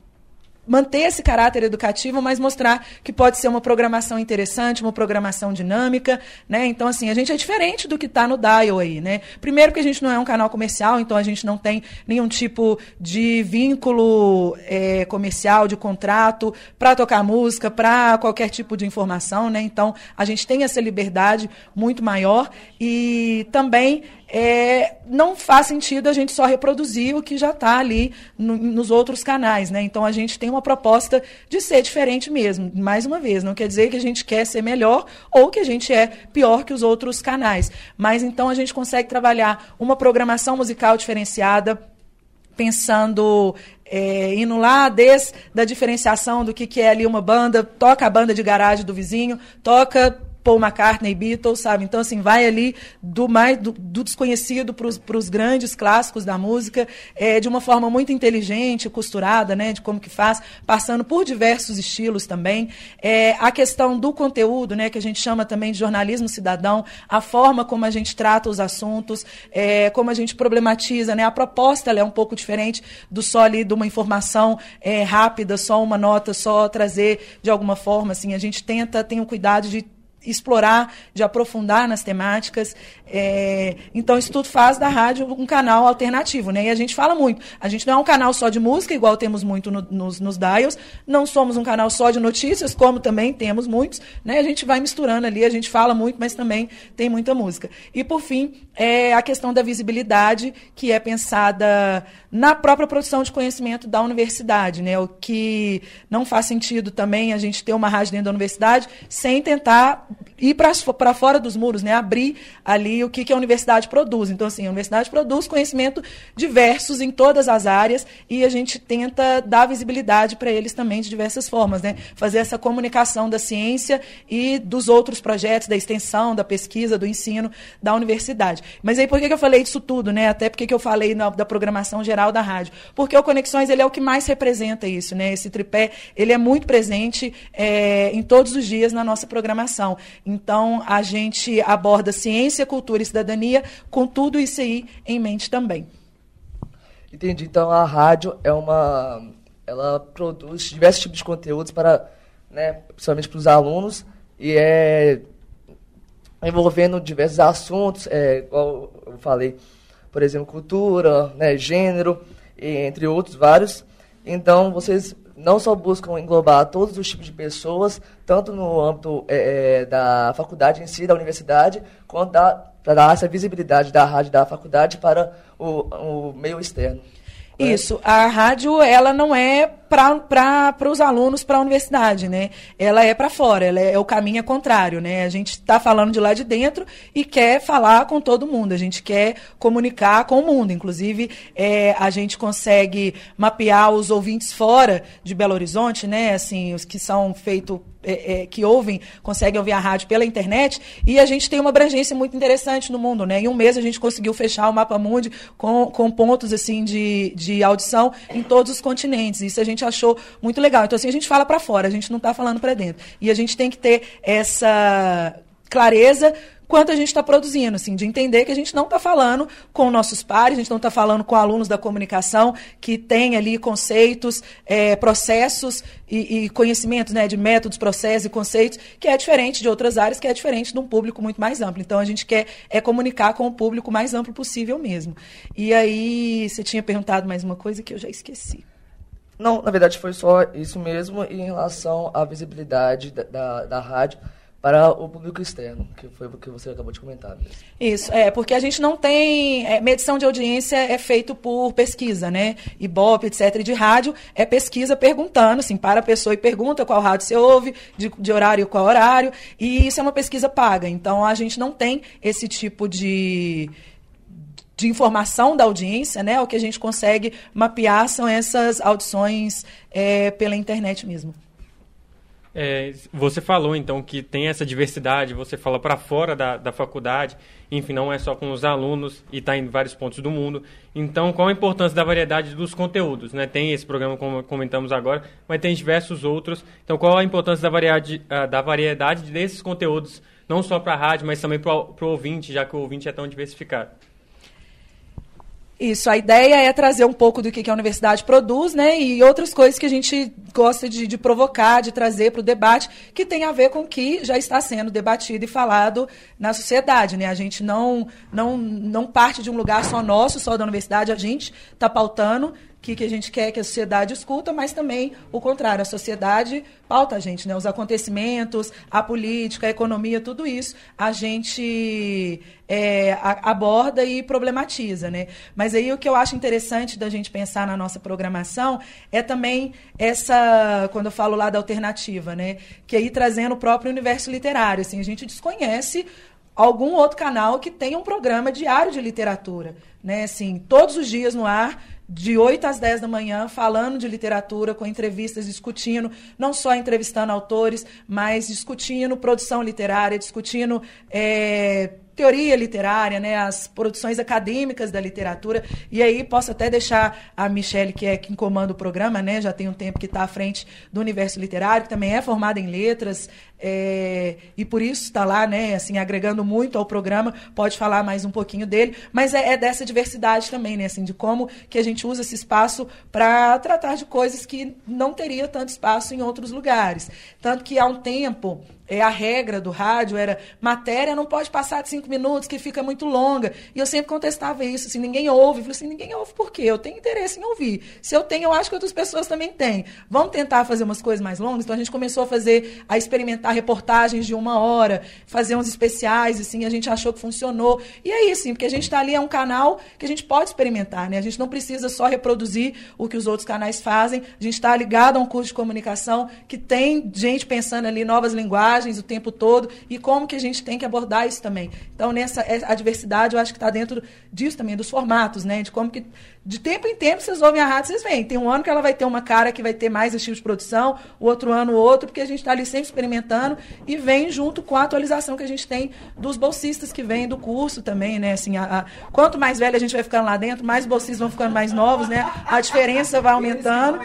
manter esse caráter educativo, mas mostrar que pode ser uma programação interessante, uma programação dinâmica, né? Então, assim, a gente é diferente do que está no Dial aí, né? Primeiro que a gente não é um canal comercial, então a gente não tem nenhum tipo de vínculo é, comercial, de contrato para tocar música, para qualquer tipo de informação, né? Então, a gente tem essa liberdade muito maior e também é, não faz sentido a gente só reproduzir o que já está ali no, nos outros canais, né? Então a gente tem uma proposta de ser diferente mesmo. Mais uma vez, não quer dizer que a gente quer ser melhor ou que a gente é pior que os outros canais, mas então a gente consegue trabalhar uma programação musical diferenciada pensando é, indo lá desde da diferenciação do que, que é ali uma banda, toca a banda de garagem do vizinho, toca Paul McCartney, Beatles, sabe? Então, assim, vai ali do mais do, do desconhecido para os grandes clássicos da música, é, de uma forma muito inteligente, costurada, né? De como que faz, passando por diversos estilos também. É, a questão do conteúdo, né? Que a gente chama também de jornalismo cidadão, a forma como a gente trata os assuntos, é, como a gente problematiza, né? A proposta é um pouco diferente do só ali de uma informação é, rápida, só uma nota, só trazer de alguma forma, assim. A gente tenta, tem o cuidado de explorar, de aprofundar nas temáticas. É, então, isso tudo faz da rádio um canal alternativo, né? E a gente fala muito. A gente não é um canal só de música, igual temos muito no, nos, nos dials. Não somos um canal só de notícias, como também temos muitos. Né? A gente vai misturando ali, a gente fala muito, mas também tem muita música. E, por fim, é a questão da visibilidade, que é pensada na própria produção de conhecimento da universidade, né? O que não faz sentido também a gente ter uma rádio dentro da universidade sem tentar ir para fora dos muros, né? Abrir ali o que, que a universidade produz. Então, assim, a universidade produz conhecimento diversos em todas as áreas e a gente tenta dar visibilidade para eles também de diversas formas, né? Fazer essa comunicação da ciência e dos outros projetos, da extensão, da pesquisa, do ensino da universidade. Mas aí por que, que eu falei disso tudo, né? Até porque que eu falei na, da programação geral da rádio. Porque o Conexões ele é o que mais representa isso, né? Esse tripé ele é muito presente é, em todos os dias na nossa programação. Então a gente aborda ciência, cultura e cidadania com tudo isso aí em mente também. Entendi. Então a rádio é uma, ela produz diversos tipos de conteúdos para, né, principalmente para os alunos e é envolvendo diversos assuntos, é, igual eu falei, por exemplo, cultura, né, gênero, entre outros vários. Então, vocês não só buscam englobar todos os tipos de pessoas, tanto no âmbito é, é da faculdade em si, da universidade, quanto para dar essa visibilidade da rádio da faculdade para o, o meio externo. Isso. A rádio, ela não é para os alunos, para a universidade, né? Ela é para fora, ela é, é, o caminho contrário, né? A gente está falando de lá de dentro e quer falar com todo mundo, a gente quer comunicar com o mundo. Inclusive, é, a gente consegue mapear os ouvintes fora de Belo Horizonte, né? Assim, os que são feitos é, é, que ouvem, conseguem ouvir a rádio pela internet, e a gente tem uma abrangência muito interessante no mundo, né? Em um mês a gente conseguiu fechar o Mapa Mundi com, com pontos assim de, de audição em todos os continentes. Isso a gente achou muito legal. Então, assim, a gente fala para fora, a gente não está falando para dentro. E a gente tem que ter essa clareza quanto a gente está produzindo, assim, de entender que a gente não está falando com nossos pares, a gente não está falando com alunos da comunicação que têm ali conceitos, é, processos e, e, conhecimentos né, de métodos, processos e conceitos, que é diferente de outras áreas, que é diferente de um público muito mais amplo. Então a gente quer é comunicar com o público mais amplo possível mesmo. E aí, você tinha perguntado mais uma coisa que eu já esqueci. Não, na verdade foi só isso mesmo em relação à visibilidade da, da, da rádio para o público externo, que foi o que você acabou de comentar. Mesmo. Isso, é, porque a gente não tem. É, medição de audiência é feito por pesquisa, né? Ibope, etc. E de rádio é pesquisa perguntando, assim, para a pessoa e pergunta qual rádio você ouve, de, de horário qual horário, e isso é uma pesquisa paga. Então a gente não tem esse tipo de de informação da audiência, né? O que a gente consegue mapear são essas audições é, pela internet mesmo. É, você falou então que tem essa diversidade, você fala para fora da, da faculdade, enfim, não é só com os alunos e está em vários pontos do mundo. Então, qual a importância da variedade dos conteúdos? Né? Tem esse programa, como comentamos agora, mas tem diversos outros. Então, qual a importância da variedade, ah, da variedade desses conteúdos, não só para a rádio, mas também para o ouvinte, já que o ouvinte é tão diversificado? Isso, a ideia é trazer um pouco do que a universidade produz, né? E outras coisas que a gente gosta de, de provocar, de trazer para o debate, que tem a ver com o que já está sendo debatido e falado na sociedade, né? A gente não, não, não parte de um lugar só nosso, só da universidade, a gente está pautando que, que a gente quer que a sociedade escuta, mas também o contrário, a sociedade pauta a gente, né? Os acontecimentos, a política, a economia, tudo isso a gente é, a, aborda e problematiza, né? Mas aí o que eu acho interessante da gente pensar na nossa programação é também essa, quando eu falo lá da alternativa, né? Que aí trazendo o próprio universo literário, assim, a gente desconhece algum outro canal que tenha um programa diário de literatura, né? Assim, todos os dias no ar de 8 às 10 da manhã, falando de literatura, com entrevistas, discutindo, não só entrevistando autores, mas discutindo produção literária, discutindo é, teoria literária, né, as produções acadêmicas da literatura. E aí posso até deixar a Michelle, que é quem comanda o programa, né, já tem um tempo que está à frente do universo literário, que também é formada em letras, é, e por isso está lá, né, assim, agregando muito ao programa, pode falar mais um pouquinho dele, mas é, é dessa diversidade também, né, assim, de como que a gente usa esse espaço para tratar de coisas que não teria tanto espaço em outros lugares. Tanto que há um tempo é, a regra do rádio era matéria não pode passar de cinco minutos, que fica muito longa. E eu sempre contestava isso, assim, ninguém ouve. Eu falei assim, ninguém ouve por quê? Eu tenho interesse em ouvir. Se eu tenho, eu acho que outras pessoas também têm. Vamos tentar fazer umas coisas mais longas? Então a gente começou a fazer, a experimentar reportagens de uma hora, fazer uns especiais, assim, a gente achou que funcionou. E é isso, assim, porque a gente está ali, é um canal que a gente pode experimentar, né? A gente não precisa só reproduzir o que os outros canais fazem. A gente está ligado a um curso de comunicação que tem gente pensando ali novas linguagens o tempo todo e como que a gente tem que abordar isso também. Então, nessa a diversidade, eu acho que está dentro disso também, dos formatos, né? De como que, de tempo em tempo, vocês ouvem a rádio, vocês veem. Tem um ano que ela vai ter uma cara que vai ter mais estilo de produção, o outro ano outro, porque a gente está ali sempre experimentando e vem junto com a atualização que a gente tem dos bolsistas que vêm do curso também, né? Assim, a, a, quanto mais velho a gente vai ficando lá dentro, mais bolsistas vão ficando mais novos, né? A diferença vai aumentando.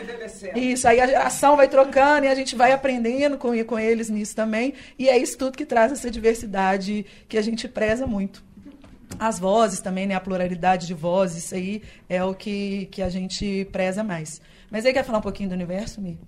Isso, aí a geração vai trocando e a gente vai aprendendo com, com eles nisso também também, e é isso tudo que traz essa diversidade que a gente preza muito. As vozes também, né? A pluralidade de vozes, isso aí é o que, que a gente preza mais. Mas aí quer falar um pouquinho do universo, Mi?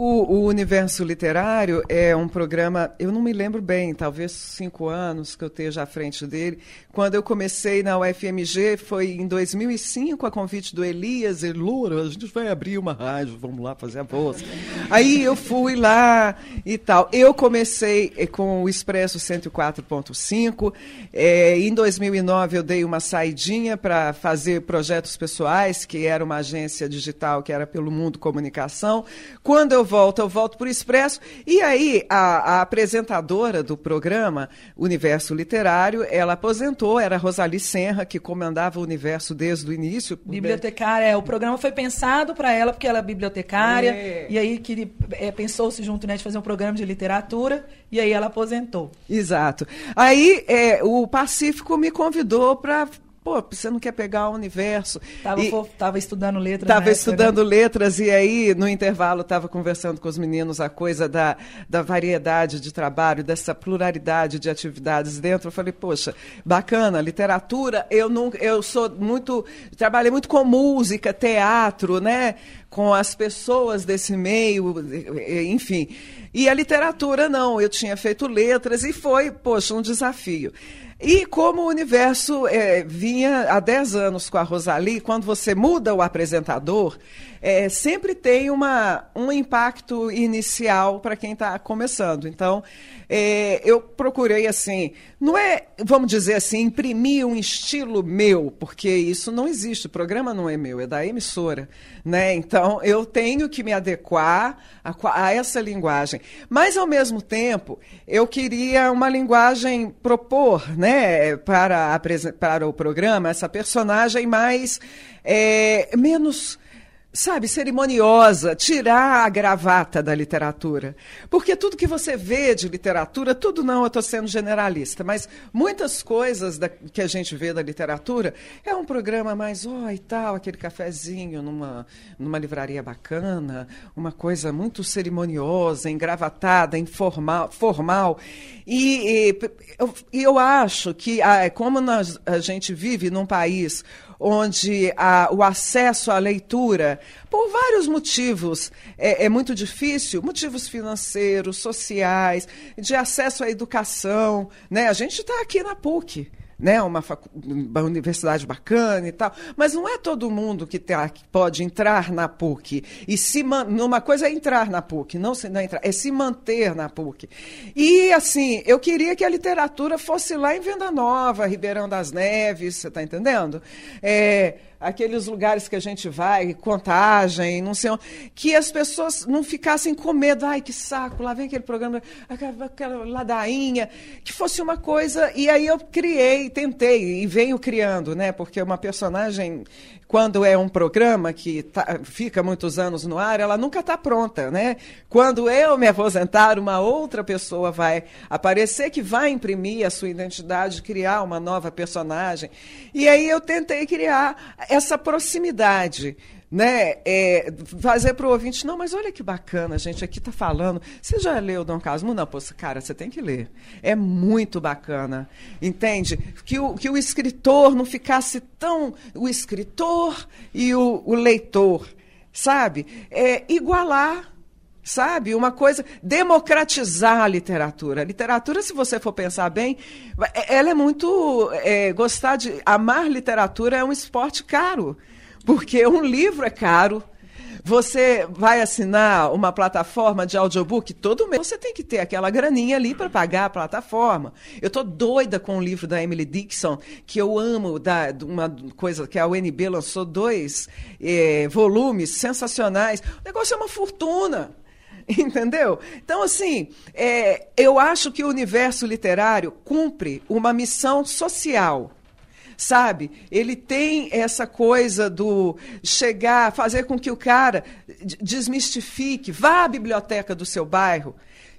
O, o, Universo Literário é um programa, eu não me lembro bem, talvez cinco anos que eu esteja à frente dele. Quando eu comecei na UFMG, foi em 2005, a convite do Elias, e Loura, a gente vai abrir uma rádio, vamos lá fazer a voz. Aí eu fui lá e tal. Eu comecei eh, com o Expresso 104.5. É, em 2009 eu dei uma saidinha para fazer projetos pessoais, que era uma agência digital que era pelo Mundo Comunicação. Quando eu volto, eu volto por Expresso. E aí, a, a, apresentadora do programa Universo Literário, ela aposentou, era Rosali Senra, que comandava o universo desde o início. Bibliotecária, é, o programa foi pensado para ela, porque ela é bibliotecária, é. e aí que é, pensou-se junto né, de fazer um programa de literatura, e aí ela aposentou. Exato. Aí é, o Pacífico me convidou para pô, você não quer pegar o universo. Tava, e, tava estudando letras. Tava estudando né? letras e aí, no intervalo, estava conversando com os meninos a coisa da, da variedade de trabalho, dessa pluralidade de atividades dentro. Eu falei, poxa, bacana, literatura, eu não, eu sou muito. Trabalhei muito com música, teatro, né? Com as pessoas desse meio, enfim. E a literatura, não, eu tinha feito letras e foi, poxa, um desafio. E como o universo é, vinha há 10 anos com a Rosalie, quando você muda o apresentador, é, sempre tem uma, um impacto inicial para quem está começando. Então, é, eu procurei assim, não é, vamos dizer assim, imprimir um estilo meu, porque isso não existe, o programa não é meu, é da emissora. Né? Então, eu tenho que me adequar a, a essa linguagem. Mas, ao mesmo tempo, eu queria uma linguagem propor né, para, para o programa essa personagem mais. É, menos sabe, cerimoniosa, tirar a gravata da literatura. Porque tudo que você vê de literatura, tudo não, eu estou sendo generalista, mas muitas coisas da, que a gente vê da literatura é um programa mais, ó, oh, e tal, aquele cafezinho numa, numa livraria bacana, uma coisa muito cerimoniosa, engravatada, informal, formal. E, e eu, eu acho que, ah, como nós, a gente vive num país onde a, o acesso à leitura, por vários motivos, é, é muito difícil motivos financeiros, sociais, de acesso à educação. Né? A gente está aqui na PUC né, uma, uma, universidade bacana e tal, mas não é todo mundo que, tá, que pode entrar na PUC. E se uma coisa é entrar na PUC, não, se, não é, entrar, é se manter na PUC. E assim, eu queria que a literatura fosse lá em Venda Nova, Ribeirão das Neves, você está entendendo? É, aqueles lugares que a gente vai, contagem, não sei onde, que as pessoas não ficassem com medo, ai que saco, lá vem aquele programa, aquela, aquela ladainha, que fosse uma coisa, e aí eu criei, tentei, e venho criando, né, porque uma personagem quando é um programa que tá, fica muitos anos no ar, ela nunca está pronta, né? Quando eu me aposentar, uma outra pessoa vai aparecer que vai imprimir a sua identidade, criar uma nova personagem. E aí eu tentei criar essa proximidade né, é, fazer para o ouvinte, não, mas olha que bacana, a gente aqui está falando. Você já leu Dom Casmo? Não, pô, cara, você tem que ler. É muito bacana, entende? Que o, que o escritor não ficasse tão. O escritor e o, o leitor, sabe? É, igualar sabe? Uma coisa, democratizar a literatura. A literatura, se você for pensar bem, é, ela é muito. É, gostar de. Amar literatura é um esporte caro, porque um livro é caro. Você vai assinar uma plataforma de audiobook todo mês, você tem que ter aquela graninha ali para pagar a plataforma. Eu tô doida com o livro da Emily Dixon, que eu amo, da, uma coisa que a UNB lançou dois é, volumes sensacionais. O negócio é uma fortuna. *laughs* Entendeu? Então, assim, é, eu acho que o universo literário cumpre uma missão social sabe? Ele tem essa coisa do chegar, fazer com que o cara desmistifique, vá à biblioteca do seu bairro,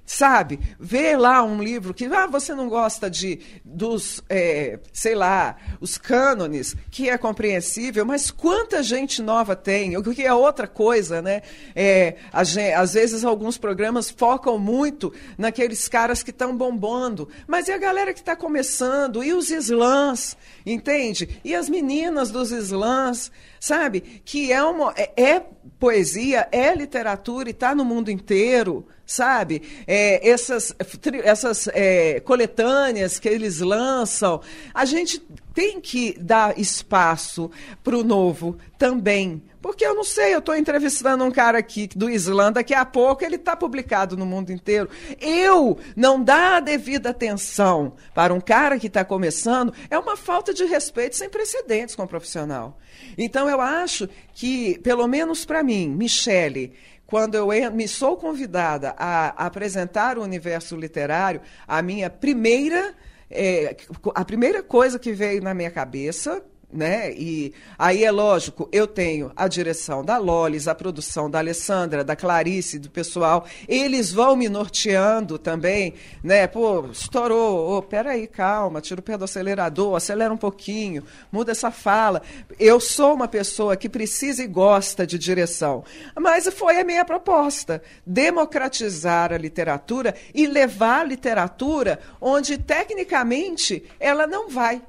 sabe? Ver lá um livro que ah, você não gosta de dos, é, sei lá, os cânones, que é compreensível, mas quanta gente nova tem, o que é outra coisa, né? É, gente, às vezes alguns programas focam muito naqueles caras que estão bombando, mas e a galera que está começando, e os slams, entende? E as meninas dos slams, sabe? Que é, uma, é, é poesia, é literatura e está no mundo inteiro, sabe? É, essas essas é, coletâneas que eles lançam, a gente tem que dar espaço para o novo também. Porque eu não sei, eu estou entrevistando um cara aqui do Islã, daqui a pouco ele está publicado no mundo inteiro. Eu não dar a devida atenção para um cara que está começando é uma falta de respeito sem precedentes com o profissional. Então eu acho que, pelo menos para mim, Michele, quando eu me sou convidada a apresentar o universo literário, a minha primeira é, a primeira coisa que veio na minha cabeça né? E aí é lógico, eu tenho a direção da Lolis, a produção da Alessandra, da Clarice, do pessoal. Eles vão me norteando também, né? Pô, estourou. Oh, peraí, calma, tira o pé do acelerador, acelera um pouquinho, muda essa fala. Eu sou uma pessoa que precisa e gosta de direção. Mas foi a minha proposta: democratizar a literatura e levar a literatura onde, tecnicamente, ela não vai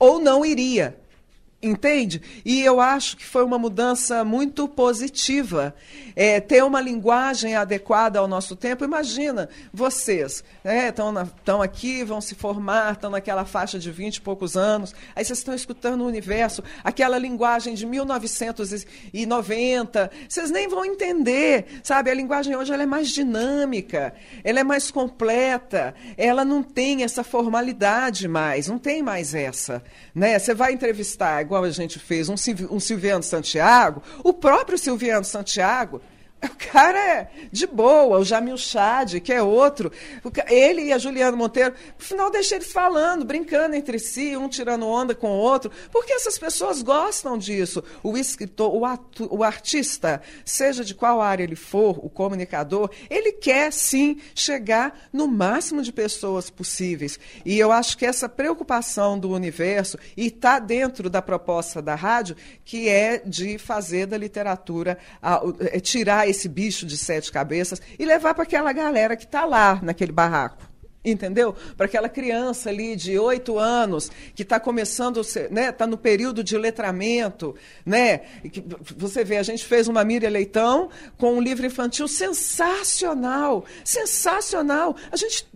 ou não iria. Entende? E eu acho que foi uma mudança muito positiva. É, ter uma linguagem adequada ao nosso tempo. Imagina, vocês estão né, aqui, vão se formar, estão naquela faixa de 20 e poucos anos, aí vocês estão escutando o universo, aquela linguagem de 1990, vocês nem vão entender, sabe? A linguagem hoje é mais dinâmica, ela é mais completa, ela não tem essa formalidade mais, não tem mais essa. Né? Você vai entrevistar igual a gente fez, um, um Silviano Santiago, o próprio Silviano Santiago *laughs* o cara é de boa, o Jamil Chad, que é outro. Ele e a Juliana Monteiro, no final deixa eles falando, brincando entre si, um tirando onda com o outro, porque essas pessoas gostam disso. O escritor, o, atu, o artista, seja de qual área ele for, o comunicador, ele quer sim chegar no máximo de pessoas possíveis. E eu acho que essa preocupação do universo, e está dentro da proposta da rádio, que é de fazer da literatura, é tirar esse bicho de sete cabeças e levar para aquela galera que está lá naquele barraco. Entendeu? Para aquela criança ali de oito anos que está começando, né? Está no período de letramento, né? Você vê, a gente fez uma Miriam Leitão com um livro infantil sensacional, sensacional. A gente,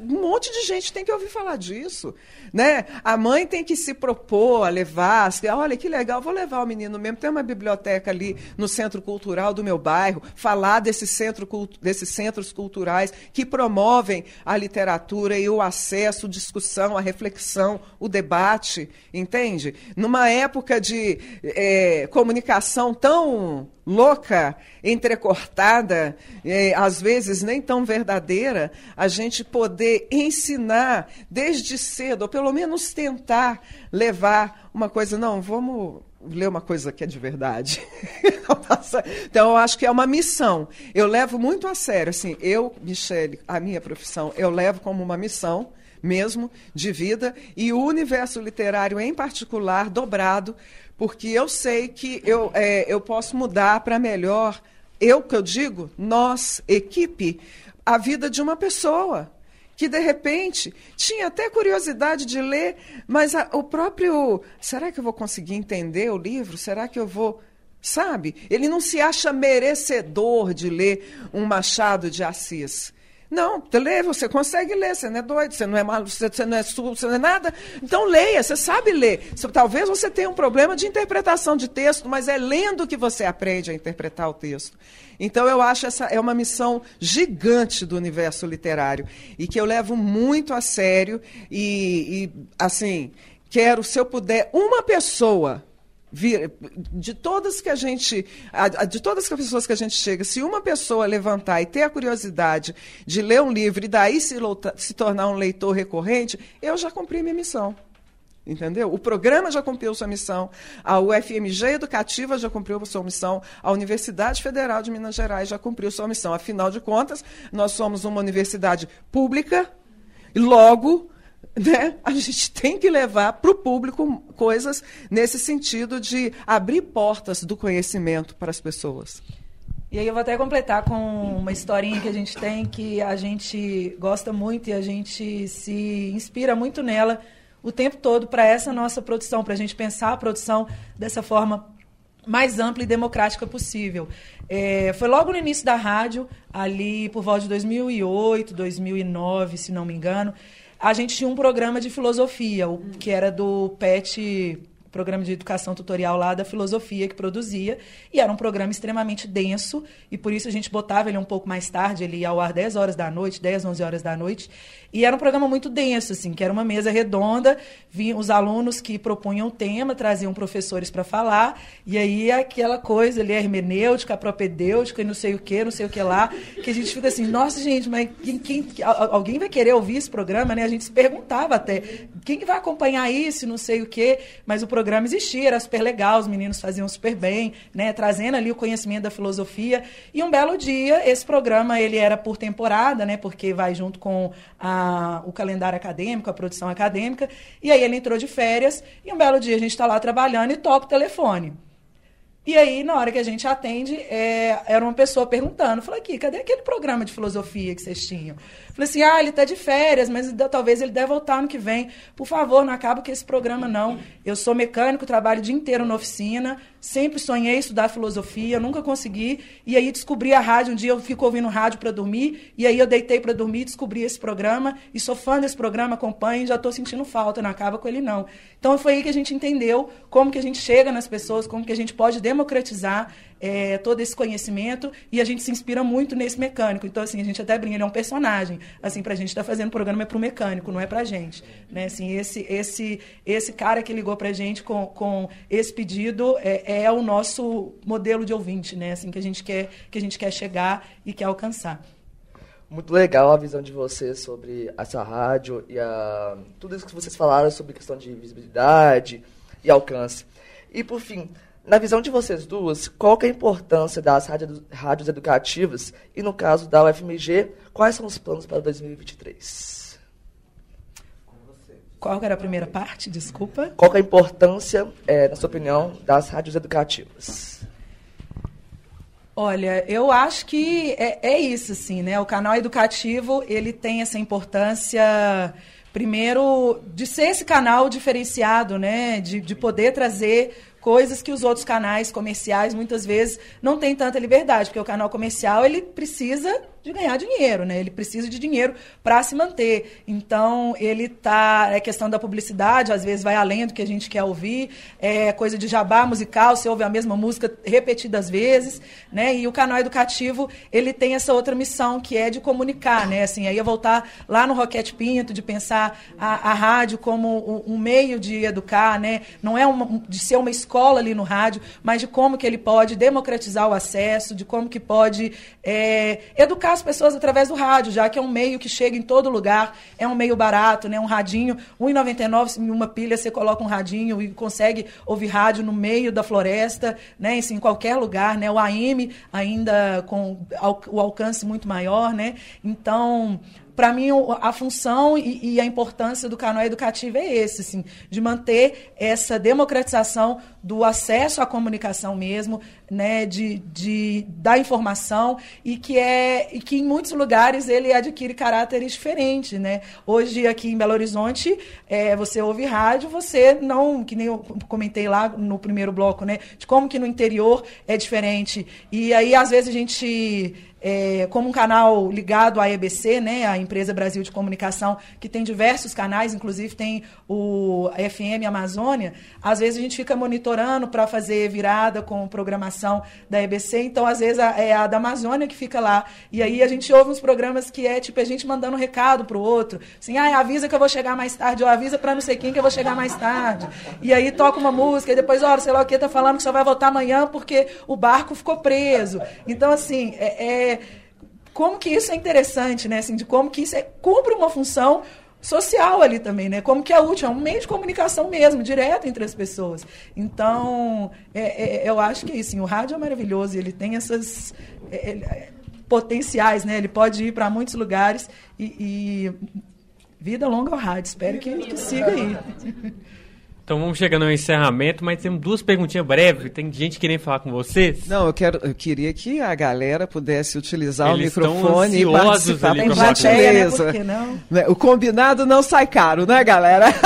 um monte de gente tem que ouvir falar disso, né? A mãe tem que se propor a levar, olha que legal, vou levar o menino mesmo. Tem uma biblioteca ali no centro cultural do meu bairro, falar desse centro, desses centros culturais que promovem a literatura literatura e o acesso, discussão, a reflexão, o debate, entende? Numa época de é, comunicação tão louca, entrecortada, é, às vezes nem tão verdadeira, a gente poder ensinar desde cedo, ou pelo menos tentar levar uma coisa, não, vamos ler uma coisa que é de verdade. *laughs* então, eu acho que é uma missão. Eu levo muito a sério, assim, eu, Michele, a minha profissão, eu levo como uma missão mesmo de vida e o universo literário em particular dobrado, porque eu sei que eu, é, eu posso mudar para melhor, eu que eu digo, nós, equipe, a vida de uma pessoa que de repente tinha até curiosidade de ler, mas a, o próprio. Será que eu vou conseguir entender o livro? Será que eu vou. sabe? Ele não se acha merecedor de ler um Machado de Assis. Não, lê, você consegue ler, você não é doido, você não é maluco, você, não é surdo, você não é nada. Então leia, você sabe ler. Talvez você tenha um problema de interpretação de texto, mas é lendo que você aprende a interpretar o texto. Então eu acho essa é uma missão gigante do universo literário e que eu levo muito a sério e, e assim quero se eu puder uma pessoa Vir, de todas que a gente, de todas as pessoas que a gente chega, se uma pessoa levantar e ter a curiosidade de ler um livro e daí se, se tornar um leitor recorrente, eu já cumpri minha missão. Entendeu? O programa já cumpriu sua missão, a UFMG Educativa já cumpriu sua missão, a Universidade Federal de Minas Gerais já cumpriu sua missão. Afinal de contas, nós somos uma universidade pública, e logo *laughs* né, a gente tem que levar para o público coisas nesse sentido de abrir portas do conhecimento para as pessoas. E aí eu vou até completar com uma historinha que a gente tem que a gente gosta muito e a gente se inspira muito nela o tempo todo para essa nossa produção, para a gente pensar a produção dessa forma mais ampla e democrática possível. É, foi logo no início da rádio, ali por volta de 2008, 2009, se não me engano, a gente tinha um programa de filosofia, o, que era do PET programa de educação tutorial lá da filosofia que produzia, e era um programa extremamente denso, e por isso a gente botava ele um pouco mais tarde, ele ia ao ar 10 horas da noite, 10, 11 horas da noite, e era um programa muito denso, assim, que era uma mesa redonda, vinham os alunos que propunham o tema, traziam professores para falar, e aí aquela coisa ali, hermenêutica, propedêutica, e não sei o que, não sei o que lá, que a gente fica assim, nossa gente, mas quem, quem, alguém vai querer ouvir esse programa, né? A gente se perguntava até, quem vai acompanhar isso, não sei o que, mas o programa existia, era super legal, os meninos faziam super bem, né? Trazendo ali o conhecimento da filosofia, e um belo dia, esse programa, ele era por temporada, né? Porque vai junto com a o calendário acadêmico, a produção acadêmica. E aí ele entrou de férias e um belo dia a gente está lá trabalhando e toca o telefone. E aí, na hora que a gente atende, é, era uma pessoa perguntando. Falei, aqui, cadê aquele programa de filosofia que vocês tinham? Falei assim, ah, ele está de férias, mas talvez ele deve voltar no que vem. Por favor, não acaba com esse programa, não. Eu sou mecânico, trabalho o dia inteiro na oficina, sempre sonhei estudar filosofia, nunca consegui. E aí descobri a rádio, um dia eu fico ouvindo rádio para dormir, e aí eu deitei para dormir, descobri esse programa, e sou fã desse programa, acompanho, já estou sentindo falta, não acaba com ele, não. Então foi aí que a gente entendeu como que a gente chega nas pessoas, como que a gente pode democratizar é, todo esse conhecimento e a gente se inspira muito nesse mecânico. Então, assim, a gente até brinca, ele é um personagem. Assim, para a gente estar tá fazendo programa é para o mecânico, não é para a gente. Né? Assim, esse, esse, esse cara que ligou para a gente com, com esse pedido é, é o nosso modelo de ouvinte, né? Assim, que a gente quer, que a gente quer chegar e quer alcançar. Muito legal a visão de vocês sobre essa rádio e a, tudo isso que vocês falaram sobre questão de visibilidade e alcance. E, por fim, na visão de vocês duas, qual é a importância das rádios, rádios educativas e, no caso da UFMG, quais são os planos para 2023? Qual era a primeira parte? Desculpa. Qual é a importância, é, na sua opinião, das rádios educativas? Olha, eu acho que é, é isso, assim, né? O canal educativo, ele tem essa importância primeiro de ser esse canal diferenciado, né, de, de poder trazer coisas que os outros canais comerciais muitas vezes não têm tanta liberdade, porque o canal comercial ele precisa de ganhar dinheiro, né? Ele precisa de dinheiro para se manter. Então, ele tá é questão da publicidade, às vezes vai além do que a gente quer ouvir, é coisa de jabá musical, você ouve a mesma música repetidas vezes, né? E o canal educativo, ele tem essa outra missão que é de comunicar, né? Assim, aí eu voltar lá no Roquete Pinto, de pensar a, a rádio como um, um, meio de educar, né? Não é uma, de ser uma escola ali no rádio, mas de como que ele pode democratizar o acesso, de como que pode é, educar as pessoas através do rádio, já que é um meio que chega em todo lugar, é um meio barato, né? Um radinho, R$ 1,99, uma pilha você coloca um radinho e consegue ouvir rádio no meio da floresta, né? Assim, em qualquer lugar, né? O AM ainda com o alcance muito maior, né? Então, para mim, a função e, e, a importância do canal educativo é esse, assim, de manter essa democratização do acesso à comunicação mesmo, né, de, de da informação e que é e que em muitos lugares ele adquire caráteres diferentes, né? Hoje aqui em Belo Horizonte, é, você ouve rádio, você não, que nem eu comentei lá no primeiro bloco, né, de como que no interior é diferente. E aí às vezes a gente é, como um canal ligado à EBC, né, a Empresa Brasil de Comunicação, que tem diversos canais, inclusive tem o FM Amazônia, às vezes a gente fica monitorando para fazer virada com programação da EBC, então às vezes é a da Amazônia que fica lá. E aí a gente ouve uns programas que é tipo a gente mandando um recado para o outro, assim, ah, avisa que eu vou chegar mais tarde, ou avisa para não sei quem que eu vou chegar mais tarde. E aí toca uma música, e depois, olha, sei lá o que, tá falando que só vai voltar amanhã porque o barco ficou preso. Então, assim, é, é como que isso é interessante, né? Assim, de como que isso é, cumpre uma função social ali também, né? Como que é útil, é um meio de comunicação mesmo, direto entre as pessoas. Então, é, é, eu acho que assim, o rádio é maravilhoso, ele tem essas é, é potenciais, né? Ele pode ir para muitos lugares e, e, vida longa ao rádio. Espero que, que siga aí. *laughs* Então vamos chegando ao encerramento, mas temos duas perguntinhas breves. Tem gente querendo falar com vocês. Não, eu, quero, eu queria que a galera pudesse utilizar Eles o microfone e participar. Com gentileza. Né? né? O combinado não sai caro, né, galera? *laughs*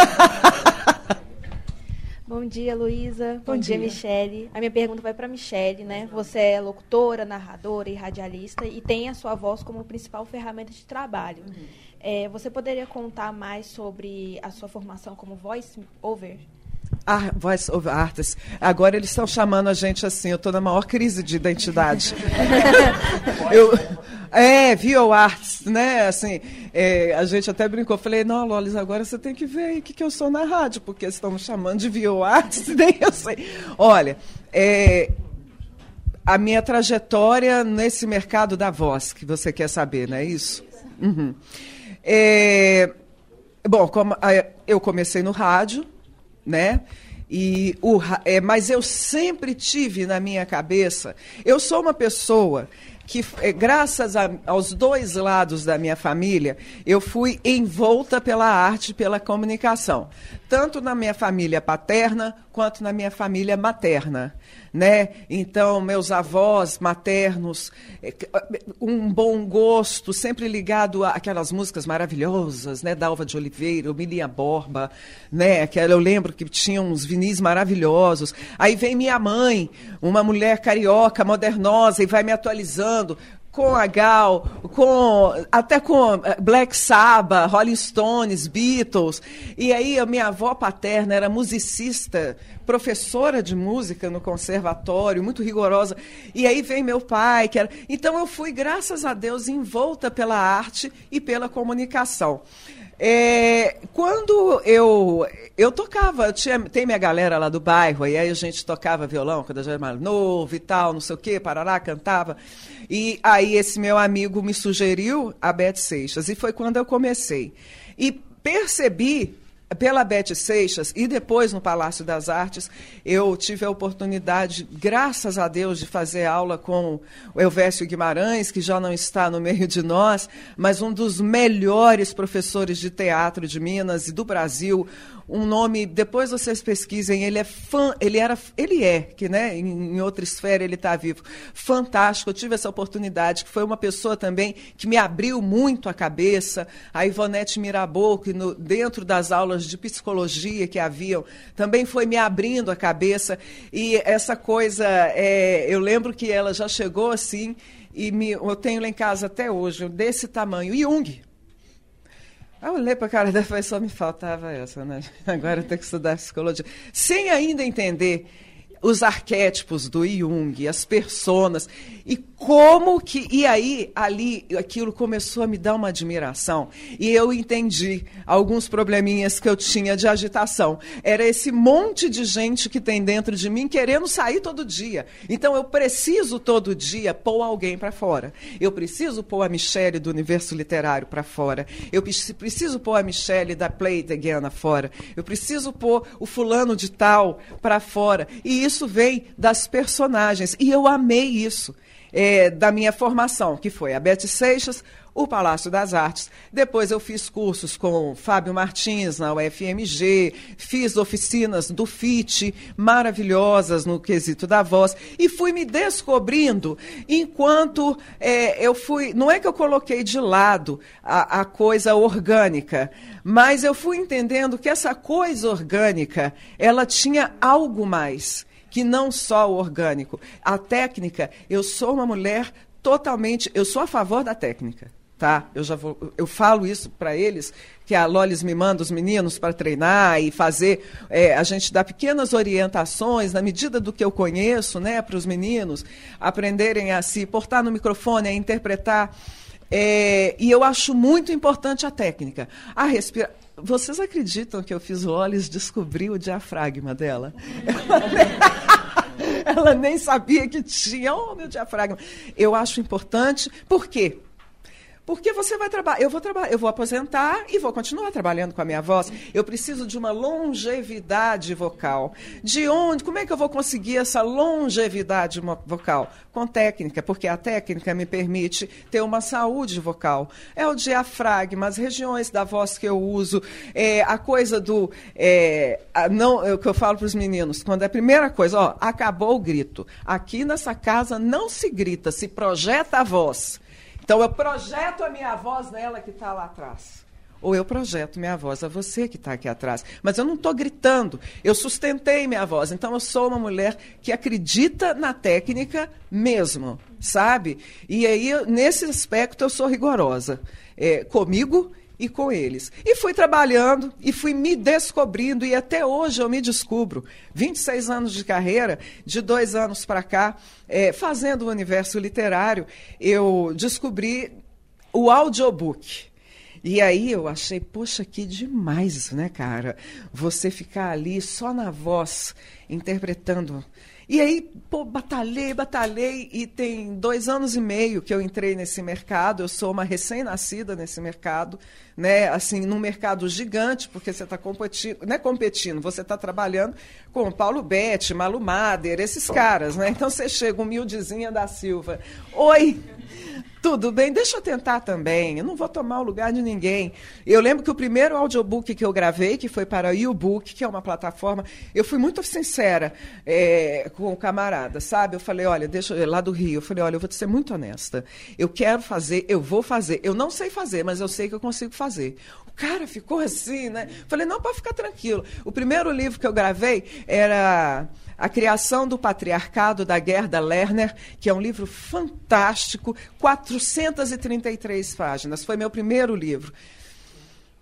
Bom dia, Luísa. Bom, Bom dia, dia, Michele. A minha pergunta vai para Michele, né? Você é locutora, narradora e radialista e tem a sua voz como principal ferramenta de trabalho. Uhum. É, você poderia contar mais sobre a sua formação como voice over? Ah, voice over artist. Agora eles estão chamando a gente assim, eu estou na maior crise de identidade. *laughs* eu, é, VO Arts, né? Assim, é, a gente até brincou, falei, não, Lolis, agora você tem que ver o que, que eu sou na rádio, porque estão me chamando de VO Arts, *laughs* nem eu sei. Olha, é, a minha trajetória nesse mercado da voz, que você quer saber, não é isso? Uhum. É, bom, como, eu comecei no rádio, né? E o, é, mas eu sempre tive na minha cabeça, eu sou uma pessoa que, é, graças a, aos dois lados da minha família, eu fui envolta pela arte, pela comunicação, tanto na minha família paterna quanto na minha família materna né? Então, meus avós maternos, é, um bom gosto, sempre ligado àquelas músicas maravilhosas, né? Dalva de Oliveira, Milinha Borba, né? Aquela, eu lembro que tinha uns vinis maravilhosos. Aí vem minha mãe, uma mulher carioca, modernosa, e vai me atualizando com a Gal, com, até com eh, Black Sabbath, Rolling Stones, Beatles. E aí a minha avó paterna era musicista, professora de música no conservatório, muito rigorosa. E aí vem meu pai, que era... Então eu fui, graças a Deus, envolta pela arte e pela comunicação. É, quando eu eu tocava, tinha, tem minha galera lá do bairro, e aí a gente tocava violão quando eu já era mais novo e tal, não sei o quê, parará, cantava. E aí esse meu amigo me sugeriu a Beth Seixas, e foi quando eu comecei. E percebi pela Beth Seixas e depois no Palácio das Artes, eu tive a oportunidade, graças a Deus, de fazer aula com o Elvésio Guimarães, que já não está no meio de nós, mas um dos melhores professores de teatro de Minas e do Brasil, um nome, depois vocês pesquisem, ele é fã, ele era, ele é, que né, em, em outra esfera ele está vivo. Fantástico, eu tive essa oportunidade, que foi uma pessoa também que me abriu muito a cabeça, a Ivonete Mirabou, que no, dentro das aulas de psicologia que haviam, também foi me abrindo a cabeça, e essa coisa, é, eu lembro que ela já chegou assim, e me, eu tenho lá em casa até hoje, desse tamanho, Jung, eu olhei para a cara dela e só me faltava essa, né? *laughs* Agora eu tenho que estudar psicologia. Sem ainda entender os arquétipos do Jung, as personas, e como que. E aí, ali, aquilo começou a me dar uma admiração. E eu entendi alguns probleminhas que eu tinha de agitação. Era esse monte de gente que tem dentro de mim querendo sair todo dia. Então, eu preciso todo dia pôr alguém para fora. Eu preciso pôr a Michelle do universo literário para fora. Eu preciso pôr a Michelle da Play It Again fora. Eu preciso pôr o fulano de tal para fora. E isso vem das personagens. E eu amei isso. é, da minha formação, que foi a Bete Seixas, o Palácio das Artes. Depois eu fiz cursos com Fábio Martins na UFMG, fiz oficinas do FIT, maravilhosas no quesito da voz, e fui me descobrindo enquanto é, eu fui. Não é que eu coloquei de lado a, a coisa orgânica, mas eu fui entendendo que essa coisa orgânica ela tinha algo mais que não só o orgânico. A técnica, eu sou uma mulher totalmente, eu sou a favor da técnica tá? Eu já vou, eu falo isso para eles que a Lolis me manda os meninos para treinar e fazer, é, a gente dá pequenas orientações na medida do que eu conheço, né, para os meninos aprenderem a se portar no microfone, a interpretar. É, e eu acho muito importante a técnica. A respira... Vocês acreditam que eu fiz Lolis descobrir o diafragma dela? *laughs* Ela nem sabia que tinha, oh, meu diafragma. Eu acho importante, por quê? Porque você vai trabalhar, eu vou trabalhar, eu vou aposentar e vou continuar trabalhando com a minha voz. Eu preciso de uma longevidade vocal. De onde? Como é que eu vou conseguir essa longevidade vocal? Com técnica, porque a técnica me permite ter uma saúde vocal. É o diafragma, as regiões da voz que eu uso, é, a coisa do. É, a, não, é o que eu falo para os meninos, quando é a primeira coisa, ó, acabou o grito. Aqui nessa casa não se grita, se projeta a voz. Então eu projeto a minha voz nela que está lá atrás. Ou eu projeto minha voz a você que está aqui atrás. Mas eu não estou gritando. Eu sustentei minha voz. Então eu sou uma mulher que acredita na técnica mesmo, sabe? E aí, nesse aspecto, eu sou rigorosa. É, comigo e com eles. E fui trabalhando e fui me descobrindo, e até hoje eu me descubro. 26 anos de carreira, de dois anos para cá, é, fazendo o universo literário, eu descobri o audiobook. E aí eu achei, poxa, que demais, né, cara? Você ficar ali só na voz, interpretando e aí, pô, batalhei, batalhei, e tem dois anos e meio que eu entrei nesse mercado. Eu sou uma recém-nascida nesse mercado, né? Assim, num mercado gigante, porque você está competindo, não é competindo, você está trabalhando com Paulo Betti, Malu Mader, esses caras, né? Então você chega, humildezinha da Silva. Oi! Tudo bem, deixa eu tentar também. Eu não vou tomar o lugar de ninguém. Eu lembro que o primeiro audiobook que eu gravei, que foi para o YouBook, que é uma plataforma, eu fui muito sincera é, com o camarada, sabe? Eu falei, olha, deixa eu, lá do Rio, eu falei, olha, eu vou te ser muito honesta. Eu quero fazer, eu vou fazer. Eu não sei fazer, mas eu sei que eu consigo fazer. Cara ficou assim, né? Falei, não, pode ficar tranquilo. O primeiro livro que eu gravei era a Criação do Patriarcado, da Gerda Lerner, que é um livro fantástico, 433 páginas. Foi meu primeiro livro.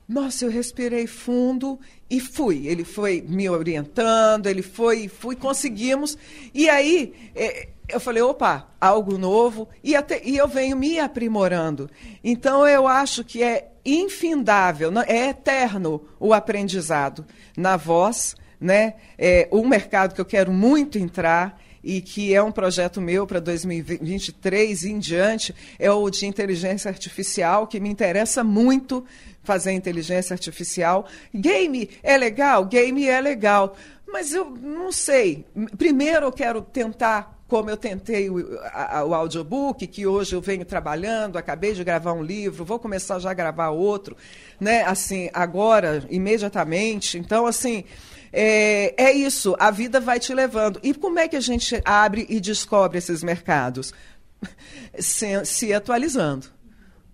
Nossa, eu respirei fundo e fui. Ele foi me orientando, ele foi, fui, conseguimos. E aí é, eu falei, opa, algo novo. E, até, e eu venho me aprimorando. Então eu acho que é infindável, é eterno o aprendizado na voz, né? É, um mercado que eu quero muito entrar e que é um projeto meu para 2023 e em diante, é o de inteligência artificial, que me interessa muito fazer inteligência artificial. Game é legal? Game é legal. Mas eu não sei. Primeiro eu quero tentar como eu tentei o, a, o audiobook, que hoje eu venho trabalhando, acabei de gravar um livro, vou começar já a gravar outro, né? Assim, agora, imediatamente. Então, assim, é, é isso, a vida vai te levando. E como é que a gente abre e descobre esses mercados? *laughs* Se, se atualizando.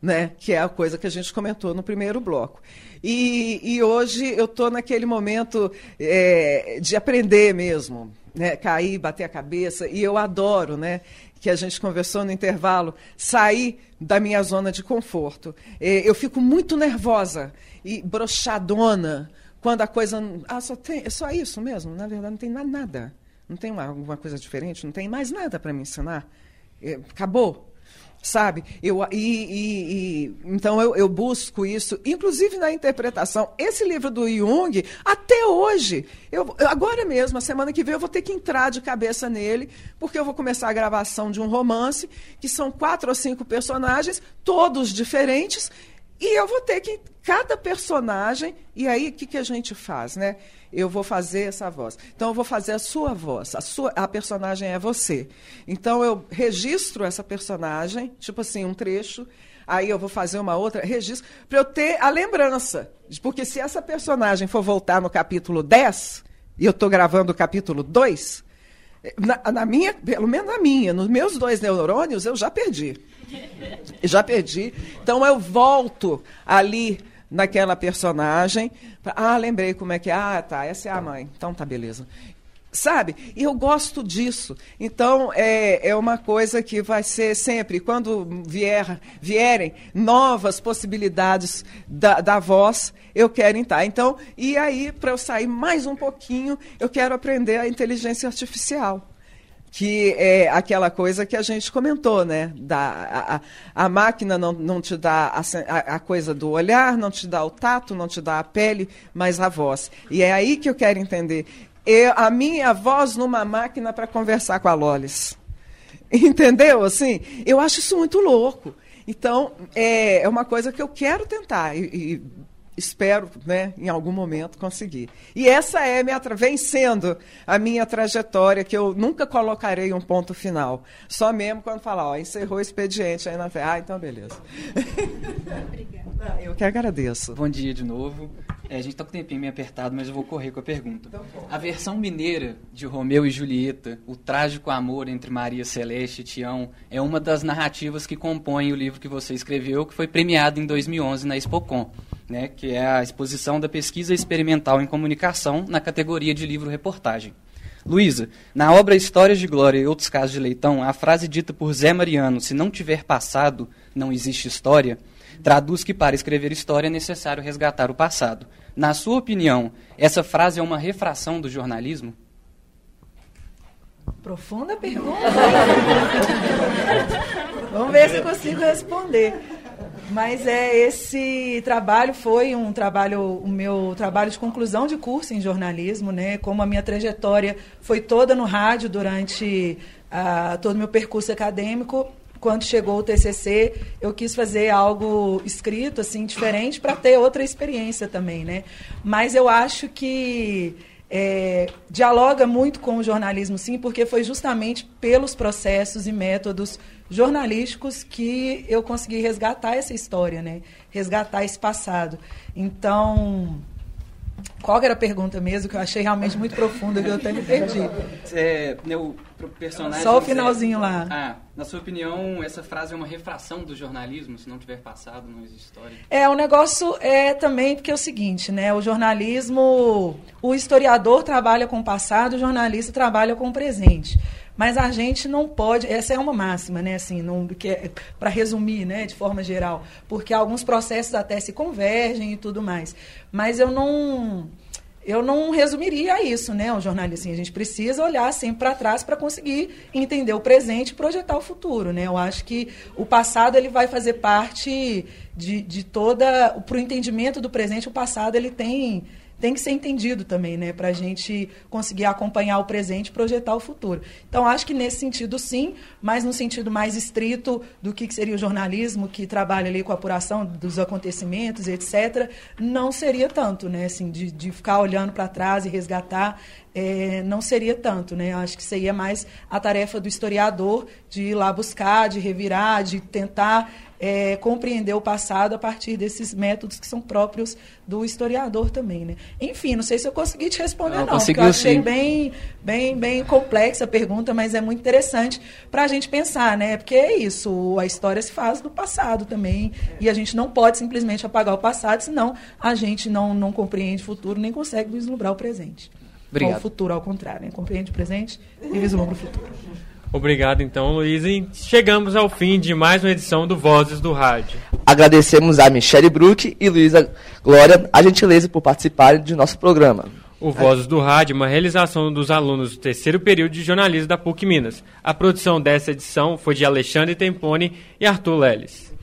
Né? que é a coisa que a gente comentou no primeiro bloco. E, e hoje eu estou naquele momento é, de aprender mesmo, né? cair, bater a cabeça, e eu adoro, né? que a gente conversou no intervalo, sair da minha zona de conforto. É, eu fico muito nervosa e brochadona quando a coisa. Ah, só tem. É só isso mesmo? Na verdade, não tem nada. Não tem uma, alguma coisa diferente, não tem mais nada para me ensinar. É, acabou. Sabe? Eu, e, e, e então eu, eu, busco isso, inclusive na interpretação. Esse livro do Jung, até hoje, eu, agora mesmo, a semana que vem, eu vou ter que entrar de cabeça nele, porque eu vou começar a gravação de um romance, que são quatro ou cinco personagens, todos diferentes, E eu vou ter que. Cada personagem. E aí, o que, que a gente faz, né? Eu vou fazer essa voz. Então, eu vou fazer a sua voz. A, sua, a personagem é você. Então, eu registro essa personagem, tipo assim, um trecho. Aí eu vou fazer uma outra, registro, para eu ter a lembrança. Porque se essa personagem for voltar no capítulo 10, e eu estou gravando o capítulo 2, na, na, minha, pelo menos na minha, nos meus dois neurônios, eu já perdi. *laughs* Já perdi. Então eu volto ali naquela personagem. Ah, lembrei como é que é. Ah, tá, essa é a mãe. Então tá, beleza. Sabe? E eu gosto disso. Então, é, é uma coisa que vai ser sempre, quando vier, vierem novas possibilidades da, da voz, eu quero entrar. Então, e aí, para eu sair mais um pouquinho, eu quero aprender a inteligência artificial que é aquela coisa que a gente comentou, né? Da, a, a máquina não, não te dá a, a, coisa do olhar, não te dá o tato, não te dá a pele, mas a voz. E é aí que eu quero entender. Eu, a minha voz numa máquina para conversar com a Lolis. Entendeu? Assim, eu acho isso muito louco. Então, é, é uma coisa que eu quero tentar. E, e espero, né, em algum momento conseguir. E essa é minha vem sendo a minha trajetória que eu nunca colocarei um ponto final. Só mesmo quando falar, ó, encerrou o expediente aí na Ah, então beleza. *laughs* Obrigada. Eu que agradeço. Bom dia de novo. É, a gente está com o tempinho meio apertado, mas eu vou correr com a pergunta. Então, a versão mineira de Romeu e Julieta, o trágico amor entre Maria Celeste e Tião, é uma das narrativas que compõem o livro que você escreveu, que foi premiado em 2011 na Expocom né, que é a exposição da pesquisa experimental em comunicação na categoria de livro-reportagem. Luísa, na obra Histórias de Glória e Outros Casos de Leitão, a frase dita por Zé Mariano, se não tiver passado, não existe história, traduz que para escrever história é necessário resgatar o passado. Na sua opinião, essa frase é uma refração do jornalismo? Profunda pergunta. *laughs* Vamos ver se consigo responder. Mas é esse trabalho foi um trabalho, o meu trabalho de conclusão de curso em jornalismo, né? Como a minha trajetória foi toda no rádio durante uh, todo o meu percurso acadêmico, quando chegou o TCC, eu quis fazer algo escrito assim diferente para ter outra experiência também, né? Mas eu acho que é, dialoga muito com o jornalismo, sim, porque foi justamente pelos processos e métodos jornalísticos que eu consegui resgatar essa história, né? resgatar esse passado. Então, qual era a pergunta mesmo que eu achei realmente muito profunda que eu até me perdi? É, meu personagem. Só o finalzinho lá. Ah, na sua opinião, essa frase é uma refração do jornalismo? Se não tiver passado, não existe história? É, o negócio é também porque é o seguinte, né? O jornalismo, o historiador trabalha com o passado, o jornalista trabalha com o presente. Mas a gente não pode, essa é uma máxima, né, assim, não, é, para resumir, né, de forma geral, porque alguns processos até se convergem e tudo mais. Mas eu não eu não resumiria isso, né, o jornalista. Assim, a gente precisa olhar sempre para trás para conseguir entender o presente e projetar o futuro, né? Eu acho que o passado ele vai fazer parte de, de toda, para o entendimento do presente, o passado ele tem tem que ser entendido também, né, para a gente conseguir acompanhar o presente e projetar o futuro. Então, acho que nesse sentido, sim, mas no sentido mais estrito do que seria o jornalismo, que trabalha ali com a apuração dos acontecimentos, etc., não seria tanto, né, assim, de, de ficar olhando para trás e resgatar é, não seria tanto, né? Acho que seria mais a tarefa do historiador de ir lá buscar, de revirar, de tentar é, compreender o passado a partir desses métodos que são próprios do historiador também, né? Enfim, não sei se eu consegui te responder não, não porque eu achei sim. bem, bem, bem complexa a pergunta, mas é muito interessante para a gente pensar, né? Porque é isso, a história se faz do passado também e a gente não pode simplesmente apagar o passado, senão a gente não, não compreende o futuro nem consegue vislumbrar o presente. Obrigado. Ou o futuro, ao contrário, né? compreende o presente e vislumbra o futuro. Obrigado, então, Luiz. E chegamos ao fim de mais uma edição do Vozes do Rádio. Agradecemos a Michele Brook e Luísa Glória a gentileza por participarem de nosso programa. O Vozes do Rádio é uma realização dos alunos do terceiro período de jornalismo da PUC Minas. A produção dessa edição foi de Alexandre Tempone e Arthur Leles.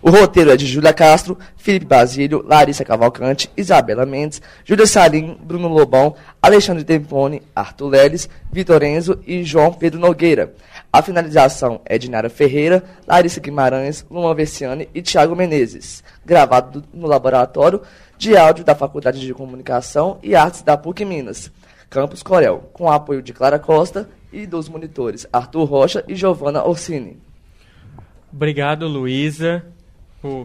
O roteiro é de Júlia Castro, Felipe Basílio, Larissa Cavalcante, Isabela Mendes, Júlia Salim, Bruno Lobão, Alexandre Tempone, Arthur Leles, Vitor Enzo e João Pedro Nogueira. A finalização é de Nara Ferreira, Larissa Guimarães, Luan Versiani e Tiago Menezes, gravado no laboratório de áudio da Faculdade de Comunicação e Artes da PUC Minas, Campus Corel, com apoio de Clara Costa e dos monitores Arthur Rocha e Giovanna Orsini. Obrigado, Luísa,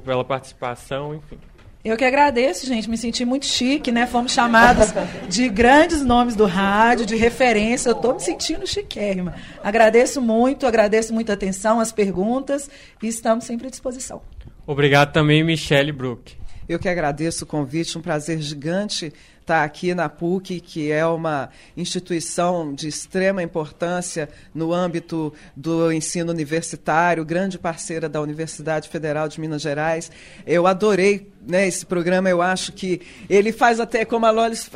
pela participação, enfim. Eu que agradeço, gente. Me senti muito chique, né? Fomos chamados de grandes nomes do rádio, de referência. Eu estou me sentindo chiquérrima. Agradeço muito, agradeço muita atenção, as perguntas e estamos sempre à disposição. Obrigado também, Michele Brook. Eu que agradeço o convite, um prazer gigante estar aqui na PUC, que é uma instituição de extrema importância no âmbito do ensino universitário, grande parceira da Universidade Federal de Minas Gerais. Eu adorei né, esse programa, eu acho que ele faz até, como a Lolis,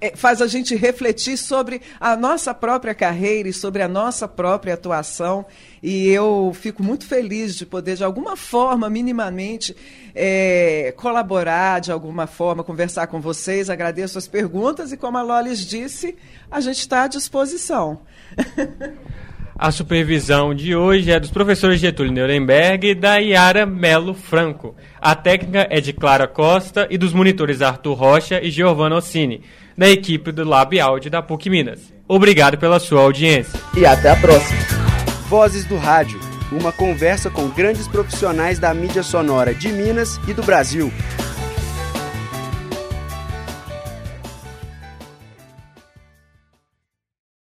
é, faz a gente refletir sobre a nossa própria carreira e sobre a nossa própria atuação. E eu fico muito feliz de poder, de alguma forma, minimamente, é, colaborar, de alguma forma, conversar com vocês. Agradeço as perguntas e, como a Lolis disse, a gente está à disposição. *laughs* A supervisão de hoje é dos professores Getúlio Nuremberg e da Yara Melo Franco. A técnica é de Clara Costa e dos monitores Arthur Rocha e Giovanna Ossini, da equipe do Lab Audio da PUC Minas. Obrigado pela sua audiência. E até a próxima. Vozes do Rádio uma conversa com grandes profissionais da mídia sonora de Minas e do Brasil.